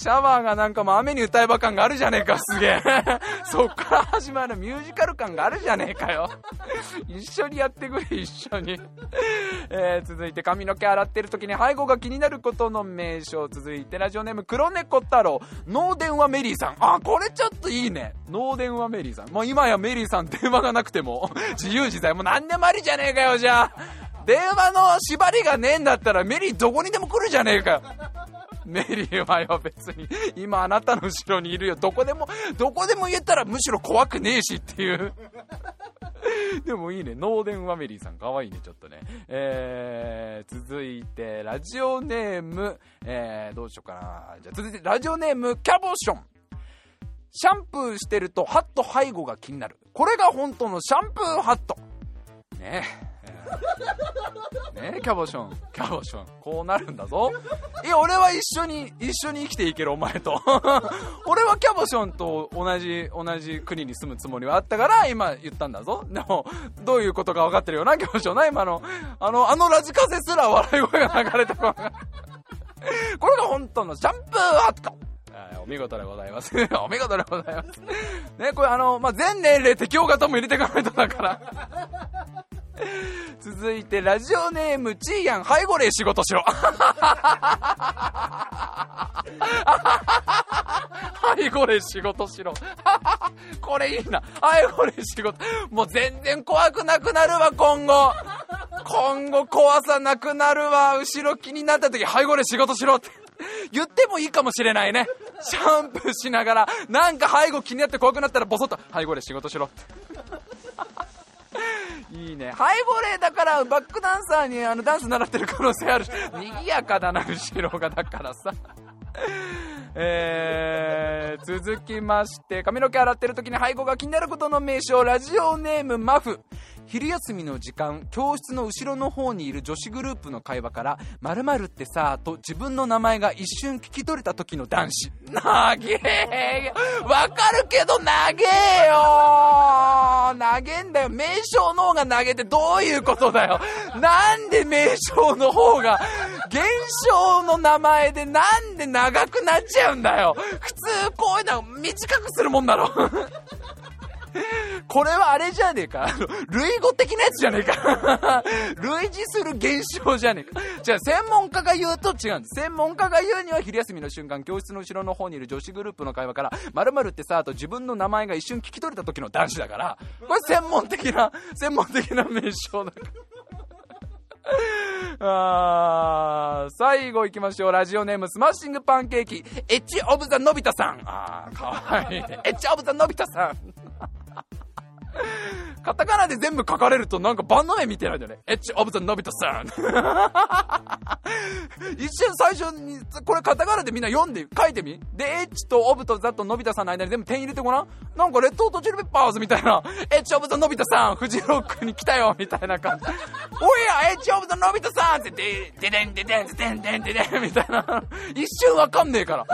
シャワーがなんかもう雨に歌えば感があるじゃねえかすげえ。そっから始まるミュージカル感があるじゃねえかよ。一緒にやってくれ一緒に。えー、続いて髪の毛洗ってる時に背後が気になることの名称。続いてラジオネーム黒猫太郎。ノー電話メリーさん。あこれちょっといいね。ノー電話メリーさん。もう今やメリーさん電話がなくても。自由自在。もう何でもありじゃねえかよじゃあ。電話の縛りがねえんだったらメリーどこにでも来るじゃねえかよ。メリーはよ別に今あなたの後ろにいるよどこでもどこでも言えたらむしろ怖くねえしっていう でもいいね。ノー電話メリーさん、かわいいね、ちょっとね。えー、続いて、ラジオネーム、えー、どうしようかな。じゃ続いて、ラジオネーム、キャボション。シャンプーしてると、ハット背後が気になる。これが本当のシャンプーハット。ねえ ねえキャボション、キャボション、こうなるんだぞ。いや、俺は一緒に、一緒に生きていける、お前と。俺はキャボションと同じ、同じ国に住むつもりはあったから、今言ったんだぞ。でも、どういうことか分かってるよな、キャボションな、今の。あの、あのラジカセすら笑い声が流れた これが本当のシャンプーハットお見事でございます。お見事でございます。ね、これあの、まあ、全年齢適応型も入れていかないとだから。続いて、ラジオネーム、ちーやん、背後霊仕事しろ。背後霊仕事しろ。これいいな。背後霊仕事。もう全然怖くなくなるわ、今後。今後怖さなくなるわ。後ろ気になった時、背後霊仕事しろって。言ってもいいかもしれないね。シャンプーしながら、なんか背後気になって怖くなったらボソッと、背後で仕事しろって。いいね。ハイボレーだからバックダンサーにあのダンス習ってる可能性あるし、賑やかだな、後ろがだからさ。えー、続きまして、髪の毛洗ってる時に背後が気になることの名称、ラジオネームマフ。昼休みの時間、教室の後ろの方にいる女子グループの会話から、〇〇ってさ、と自分の名前が一瞬聞き取れた時の男子。なげえわかるけどなげえよなげんだよ。名称の方が投げてどういうことだよ。なんで名称の方が、現象の名前でなんで長くなっちゃうんだよ。普通こういうの短くするもんだろ。これはあれじゃねえか。類語的なやつじゃねえか。類似する現象じゃねえか。じゃあ、専門家が言うと違うんです。専門家が言うには、昼休みの瞬間、教室の後ろの方にいる女子グループの会話から、〇〇ってさ、あと自分の名前が一瞬聞き取れた時の男子だから、これ専門的な、専門的な名称だから。あー最後行きましょう。ラジオネームスマッシングパンケーキ、エッジオブザのび太さん。あー、かわいいね。エッジオブザのび太さん。カタカナで全部書かれるとなんかバンド名みたいなんだよね。エッチオブザのび太さん。一瞬最初に、これカタカナでみんな読んで書いてみ？で、エッチとオブとザとのび太さんの間に全部点入れてごらん？なんかレッドオートチルペッパーズみたいな、エッチオブザのび太さん、フジロックに来たよみたいな感じ。おや、エッチオブザのび太さんって、で、ででんででんででんでんででんみたいな。一瞬わかんねえから。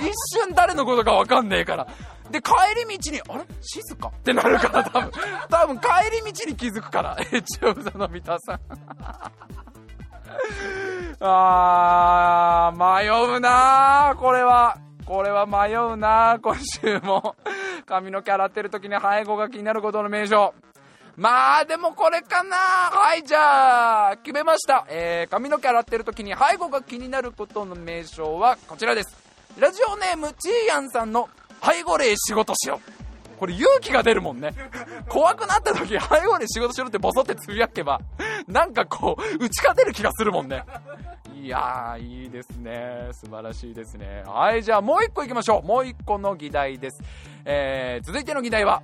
一瞬誰のことかわかんねえから。で、帰り道に、あれ？静かってなるから、多分。多分、帰り道に気づくから。エチオブザのビタさん。あー、迷うなー、これは。これは迷うなー、今週も。髪の毛洗ってる時に背後が気になることの名称。まあ、でもこれかなはい、じゃあ、決めました。えー、髪の毛洗ってる時に背後が気になることの名称はこちらです。ラジオネーム、ちーやんさんの背後霊仕事しろこれ勇気が出るもんね。怖くなった時、背後で仕事しろってボソってつぶやけば、なんかこう、打ち勝てる気がするもんね。いやー、いいですね。素晴らしいですね。はい、じゃあもう一個行きましょう。もう一個の議題です。えー、続いての議題は、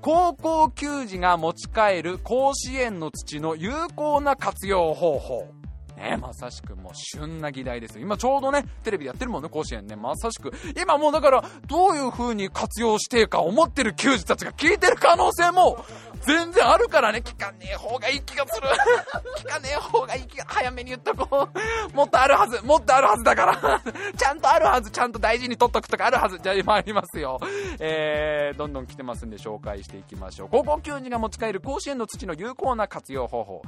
高校球児が持ち帰る甲子園の土の有効な活用方法。ね、まさしくもう旬な議題です今ちょうどね、テレビでやってるもんね、甲子園ね。まさしく。今もうだから、どういう風に活用してか思ってる球児たちが聞いてる可能性も、全然あるからね、聞かねえ方がいい気がする。聞かねえ方がいい気が、早めに言っとこう。もっとあるはず、もっとあるはずだから。ちゃんとあるはず、ちゃんと大事に取っとくとかあるはず。じゃあ参りますよ。えー、どんどん来てますんで紹介していきましょう。高校球児が持ち帰る甲子園の土の有効な活用方法。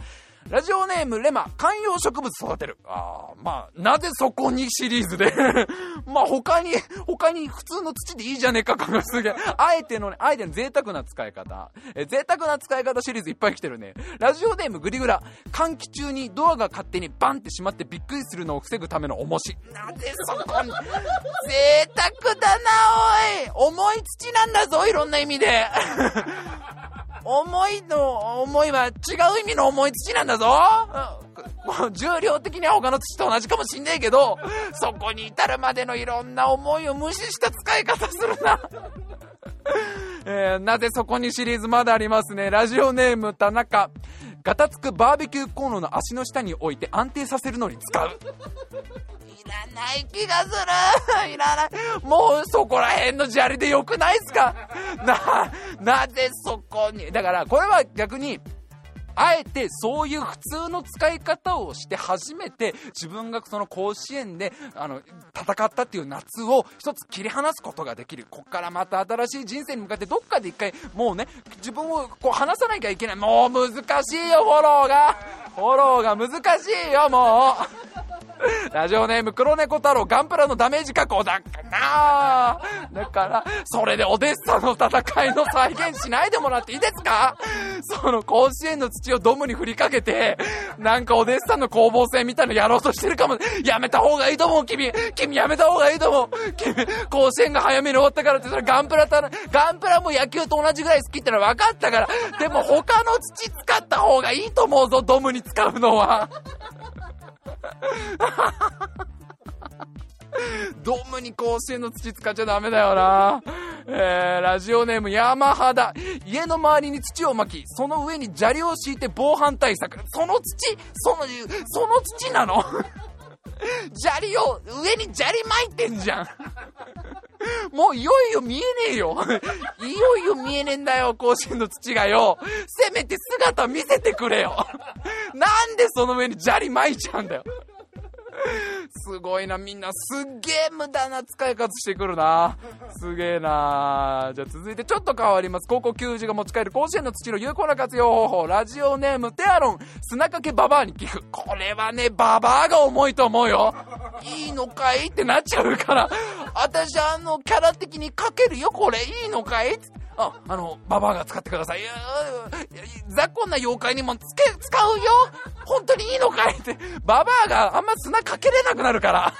ラジオネームレマ、観葉植物育てる。ああ、まあ、なぜそこにシリーズで？まあ他に、他に普通の土でいいじゃねえか感がすげえ。あえてのね、あえての贅沢な使い方。え、贅沢な使い方シリーズいっぱい来てるね。ラジオネームグリグラ、換気中にドアが勝手にバンって閉まってびっくりするのを防ぐための重し。なぜそこに、贅沢だなおい重い土なんだぞ、いろんな意味で。重いの、重いは違う意味の重い土なんだぞもう重量的には他の土と同じかもしんねえけど、そこに至るまでのいろんな思いを無視した使い方するな。えー、なぜそこにシリーズまだありますね。ラジオネーム田中。ガタつくバーベキューコーンロの足の下に置いて安定させるのに使う。いらない気がする いらない。もうそこら辺の砂利でよくないっすか？な、なぜそこに？だからこれは逆に、あえてそういう普通の使い方をして初めて自分がその甲子園であの戦ったっていう夏を一つ切り離すことができる。こっからまた新しい人生に向かってどっかで一回もうね、自分をこう離さなきゃいけない。もう難しいよ、フォローが。フォローが難しいよ、もう。ラジオネーム黒猫太郎ガンプラのダメージ加工だなだから、それでオデッサの戦いの再現しないでもらっていいですか？その甲子園の土をドムに振りかけて、なんかオデッサの攻防戦みたいのやろうとしてるかも。やめた方がいいと思う、君。君やめた方がいいと思う。君、甲子園が早めに終わったからって、それガンプラたガンプラも野球と同じぐらい好きってのは分かったから。でも他の土使った方がいいと思うぞ、ドムに使うのは。ドームに甲子園の土使っちゃダメだよな。えー、ラジオネーム山肌。家の周りに土を巻き、その上に砂利を敷いて防犯対策。その土その、その土なの 砂利を、上に砂利巻いてんじゃん。もういよいよ見えねえよ。いよいよ見えねえんだよ、甲子園の土がよ。せめて姿見せてくれよ。なんでその上に砂利巻いちゃうんだよ。すごいな、みんなすっげえ無駄な使い方してくるな。すげえな。じゃあ続いてちょっと変わります。高校球児が持ち帰る甲子園の土の有効な活用方法。ラジオネームテアロン、砂かけババアに寄付。これはね、ババアが重いと思うよ。いいのかいってなっちゃうから。私あの、キャラ的にかけるよ、これいいのかいってあ、あの、ババアが使ってください。いや雑魚な妖怪にもつけ、使うよ本当にいいのかいって、ババアがあんま砂かけれなくなるから。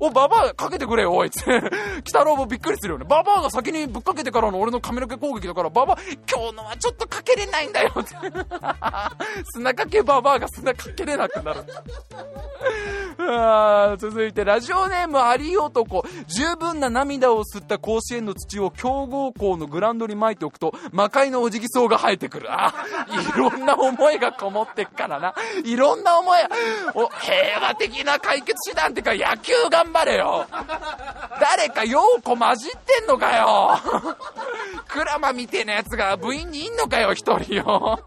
お、ババアかけてくれよ、おいって。北郎もびっくりするよね。ババアが先にぶっかけてからの俺の髪の毛攻撃だから、ババア、今日のはちょっとかけれないんだよって。砂かけババアが砂かけれなくなる。あ続いて、ラジオネームあり男。十分な涙を吸った甲子園の土を強豪校のグラウンドに巻いておくと、魔界のおじぎ草が生えてくる。あ、いろんな思いがこもってっからな。いろんな思い、お、平和的な解決手段ってか野球が頑張れよ。誰か陽子混じってんのかよ。クラマみてえなやつが部員にいんのかよ、一人よ。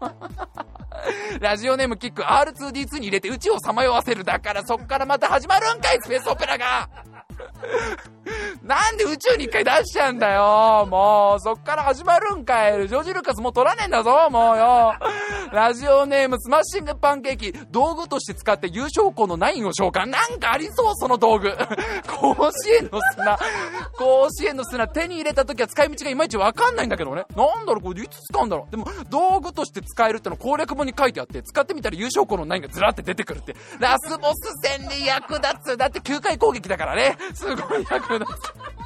ラジオネームキック R2D2 に入れてうちをさまよわせる。だからそっからまた始まるんかい、スペースオペラがなんで宇宙に一回出しちゃうんだよもう、そっから始まるんかいジョージ・ルカスもう取らねえんだぞもうよラジオネームスマッシングパンケーキ、道具として使って優勝校のナインを召喚。なんかありそう、その道具。甲子園の砂。甲子園の砂手に入れた時は使い道がいまいちわかんないんだけどね。なんだろう、これいつ使うんだろう。でも、道具として使えるっての攻略本に書いてあって、使ってみたら優勝校のナインがずらって出てくるって。ラスボス戦に役立つ。だって9回攻撃だからね。すごい役立つ。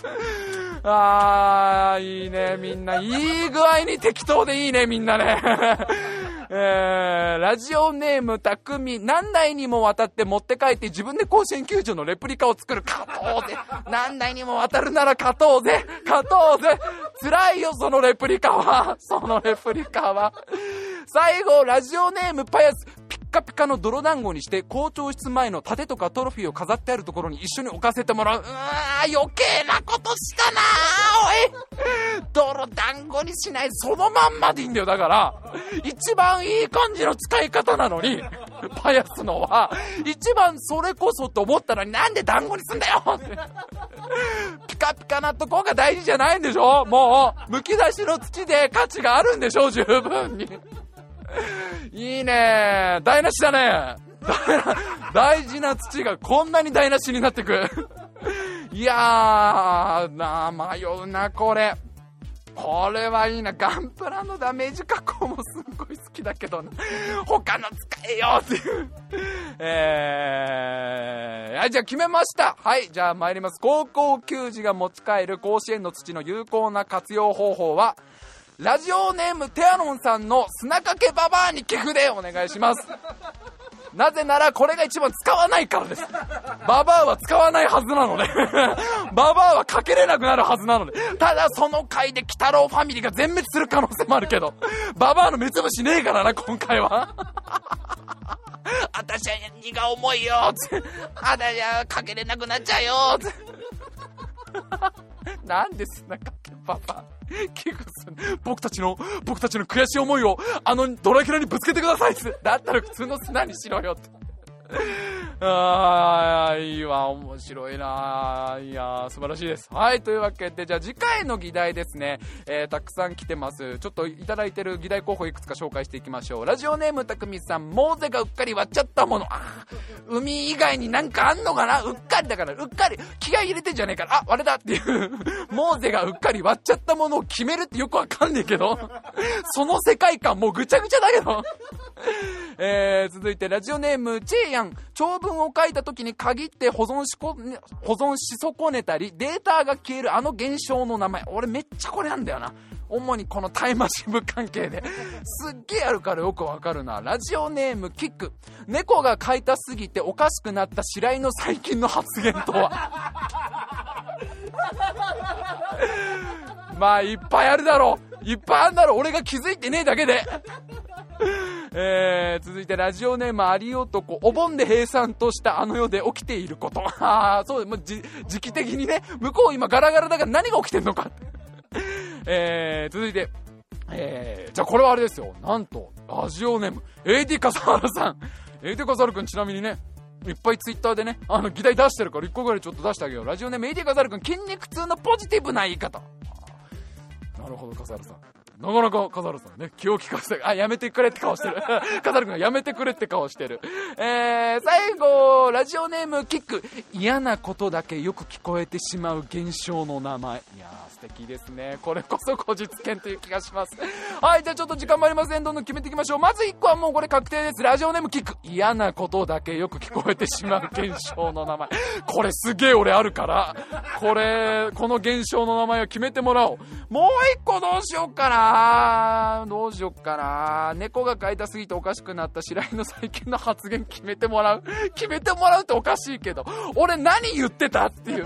あー、いいね、みんな。いい具合に適当でいいね、みんなね。えー、ラジオネーム、たくみ、何台にも渡って持って帰って自分で甲子園球場のレプリカを作る。勝とうぜ。何台にも渡るなら勝とうぜ。勝とうぜ。辛いよ、そのレプリカは。そのレプリカは。最後、ラジオネーム、パヤス。カピカの泥団子にして校長室前の盾とかトロフィーを飾ってあるところに一緒に置かせてもらう。うわ、余計なことしたな、おい泥団子にしない、そのまんまでいいんだよ、だから。一番いい感じの使い方なのに、パヤスのは、一番それこそと思ったのになんで団子にすんだよって。ピカピカなとこが大事じゃないんでしょ？もう、むき出しの土で価値があるんでしょ？十分に。いいね台無しだね 大事な土がこんなに台無しになってく。いやー、なあ、迷うな、これ。これはいいな。ガンプラのダメージ加工もすっごい好きだけどな。他の使えよっていう。えー、じゃあ決めました。はい、じゃあ参ります。高校球児が持ち帰る甲子園の土の有効な活用方法は、ラジオネームテアロンさんの砂かけババアに寄付でお願いします。なぜならこれが一番使わないからです。ババアは使わないはずなので ババアはかけれなくなるはずなので。ただその回で鬼太郎ファミリーが全滅する可能性もあるけど、ババアの目つぶしねえからな、今回は。あたしは荷が重いよつって。あたしはかけれなくなっちゃうよって。なんで砂かけババア。キクス僕たちの、僕たちの悔しい思いを、あのドラキュラにぶつけてくださいっつだったら普通の砂にしろよって。ああ、いいわ、面白いな。いや素晴らしいです。はい、というわけで、じゃあ次回の議題ですね、えー、たくさん来てます。ちょっといただいてる議題候補いくつか紹介していきましょう。ラジオネームたくみさん、モーゼがうっかり割っちゃったもの。あ海以外になんかあんのかな？うっかりだから、うっかり、気合入れてんじゃねえから、あ、割れたっていう、モーゼがうっかり割っちゃったものを決めるってよくわかんねえけど、その世界観もうぐちゃぐちゃだけど。えー、続いてラジオネーム、チェイヤン。長文を書いた時に限って保存しこ、保存し損ねたり、データが消えるあの現象の名前。俺めっちゃこれなんだよな。主にこのタイマシン部関係で。すっげえあるからよくわかるな。ラジオネームキック。猫が飼いたすぎておかしくなった白井の最近の発言とは？まあいっぱいあるだろう。いっぱいあるだろう。俺が気づいてねえだけで。えー、続いてラジオネームあり男お盆で閉山としたあの世で起きていること ああそうもう時期的にね向こう今ガラガラだから何が起きてんのか えー、続いてえー、じゃあこれはあれですよなんとラジオネーム AD 笠原さん AD 笠原くんちなみにねいっぱいツイッターでね、あの、議題出してるから1個ぐらいちょっと出してあげよう。ラジオネーム AD 笠原くん、筋肉痛のポジティブな言い方。なるほど、笠原さん。なかなか笠原さんね、気を利かせて、あ、やめてくれって顔してる。笠原くんがやめてくれって顔してる。えー、最後、ラジオネームキック。嫌なことだけよく聞こえてしまう現象の名前。いやー、素敵ですね。これこそ後日券という気がします。はい、じゃあちょっと時間もありません。どんどん決めていきましょう。まず1個はもうこれ確定です。ラジオネームキック。嫌なことだけよく聞こえてしまう現象の名前。これすげえ俺あるから。これ、この現象の名前を決めてもらおう。もう1個どうしようかなーどうしよっかな猫が飼いたすぎておかしくなった白井の最近の発言決めてもらう決めてもらうっておかしいけど、俺何言ってたっていう。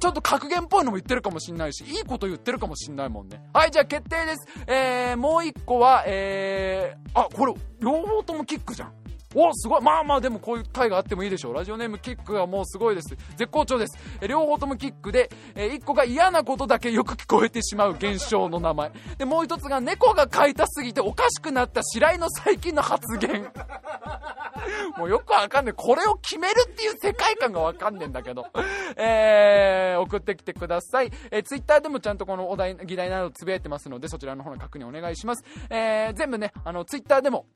ちょっと格言っぽいのも言ってるかもしんないし、いいこと言ってるかもしんないもんね。はい、じゃあ決定です。えー、もう一個は、えー、あ、これ、両方ともキックじゃん。おすごいまあまあでもこういう回があってもいいでしょうラジオネームキックはもうすごいです絶好調ですえ両方ともキックで、え、1個が嫌なことだけよく聞こえてしまう現象の名前でもう1つが猫が飼いたすぎておかしくなった白井の最近の発言 もうよくわかんない。これを決めるっていう世界観がわかんねえんだけど。えー、送ってきてください。えー、ツイッターでもちゃんとこのお題、議題などつぶやいてますので、そちらの方の確認お願いします。えー、全部ね、あの、ツイッターでも、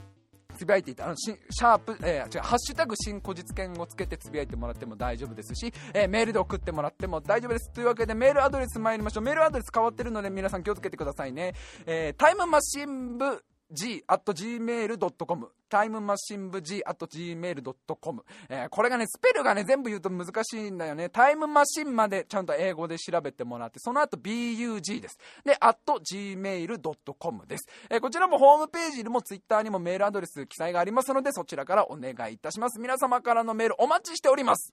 つぶやいていた、あの、シャープ、えー、違う、ハッシュタグ新古実券をつけてつぶやいてもらっても大丈夫ですし、えー、メールで送ってもらっても大丈夫です。というわけで、メールアドレス参りましょう。メールアドレス変わってるので、皆さん気をつけてくださいね。えー、タイムマシン部 g.gmail.com タイムマシン部 g at gmail.com、えー、これがね、スペルがね、全部言うと難しいんだよね。タイムマシンまでちゃんと英語で調べてもらって、その後 bug です。で、at gmail.com です。えー、こちらもホームページにもツイッターにもメールアドレス記載がありますので、そちらからお願いいたします。皆様からのメールお待ちしております。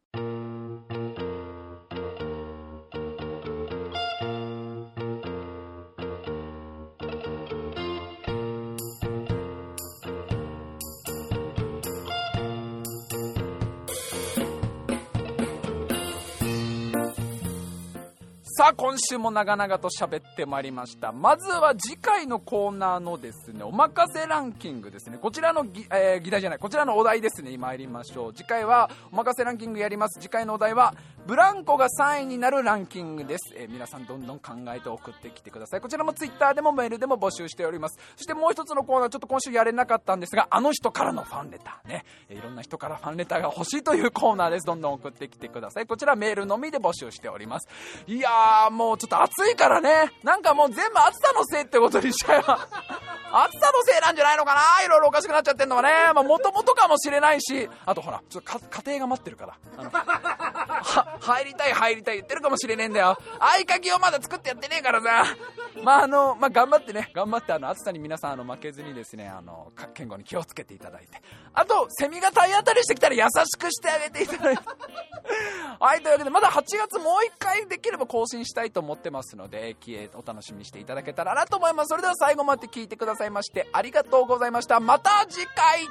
さあ、今週も長々と喋ってまいりました。まずは次回のコーナーのですね、おまかせランキングですね。こちらの、えー、議題じゃない、こちらのお題ですね、参りましょう。次回はおまかせランキングやります。次回のお題は、ブランコが3位になるランキングです。えー、皆さんどんどん考えて送ってきてください。こちらも Twitter でもメールでも募集しております。そしてもう一つのコーナー、ちょっと今週やれなかったんですが、あの人からのファンレターね。え、いろんな人からファンレターが欲しいというコーナーです。どんどん送ってきてください。こちらメールのみで募集しております。いやー、もうちょっと暑いからね。なんかもう全部暑さのせいってことにしちゃえば。暑さのせいなんじゃないのかな？いろいろおかしくなっちゃってんのはね。まあ、もともとかもしれないし、あとほら、ちょっと家庭が待ってるから。あの、は、入りたい入りたい言ってるかもしれねえんだよ。合鍵をまだ作ってやってねえからさ。まあ、あの、まあ、頑張ってね、頑張ってあの、暑さに皆さんあの、負けずにですね、あの、健康に気をつけていただいて。あと、セミが体当たりしてきたら優しくしてあげていただいて。はい、というわけで、まだ8月もう一回できれば更新したいと思ってますので、お楽しみにしていただけたらなと思います。それでは最後まで聞いてくださいまして、ありがとうございました。また次回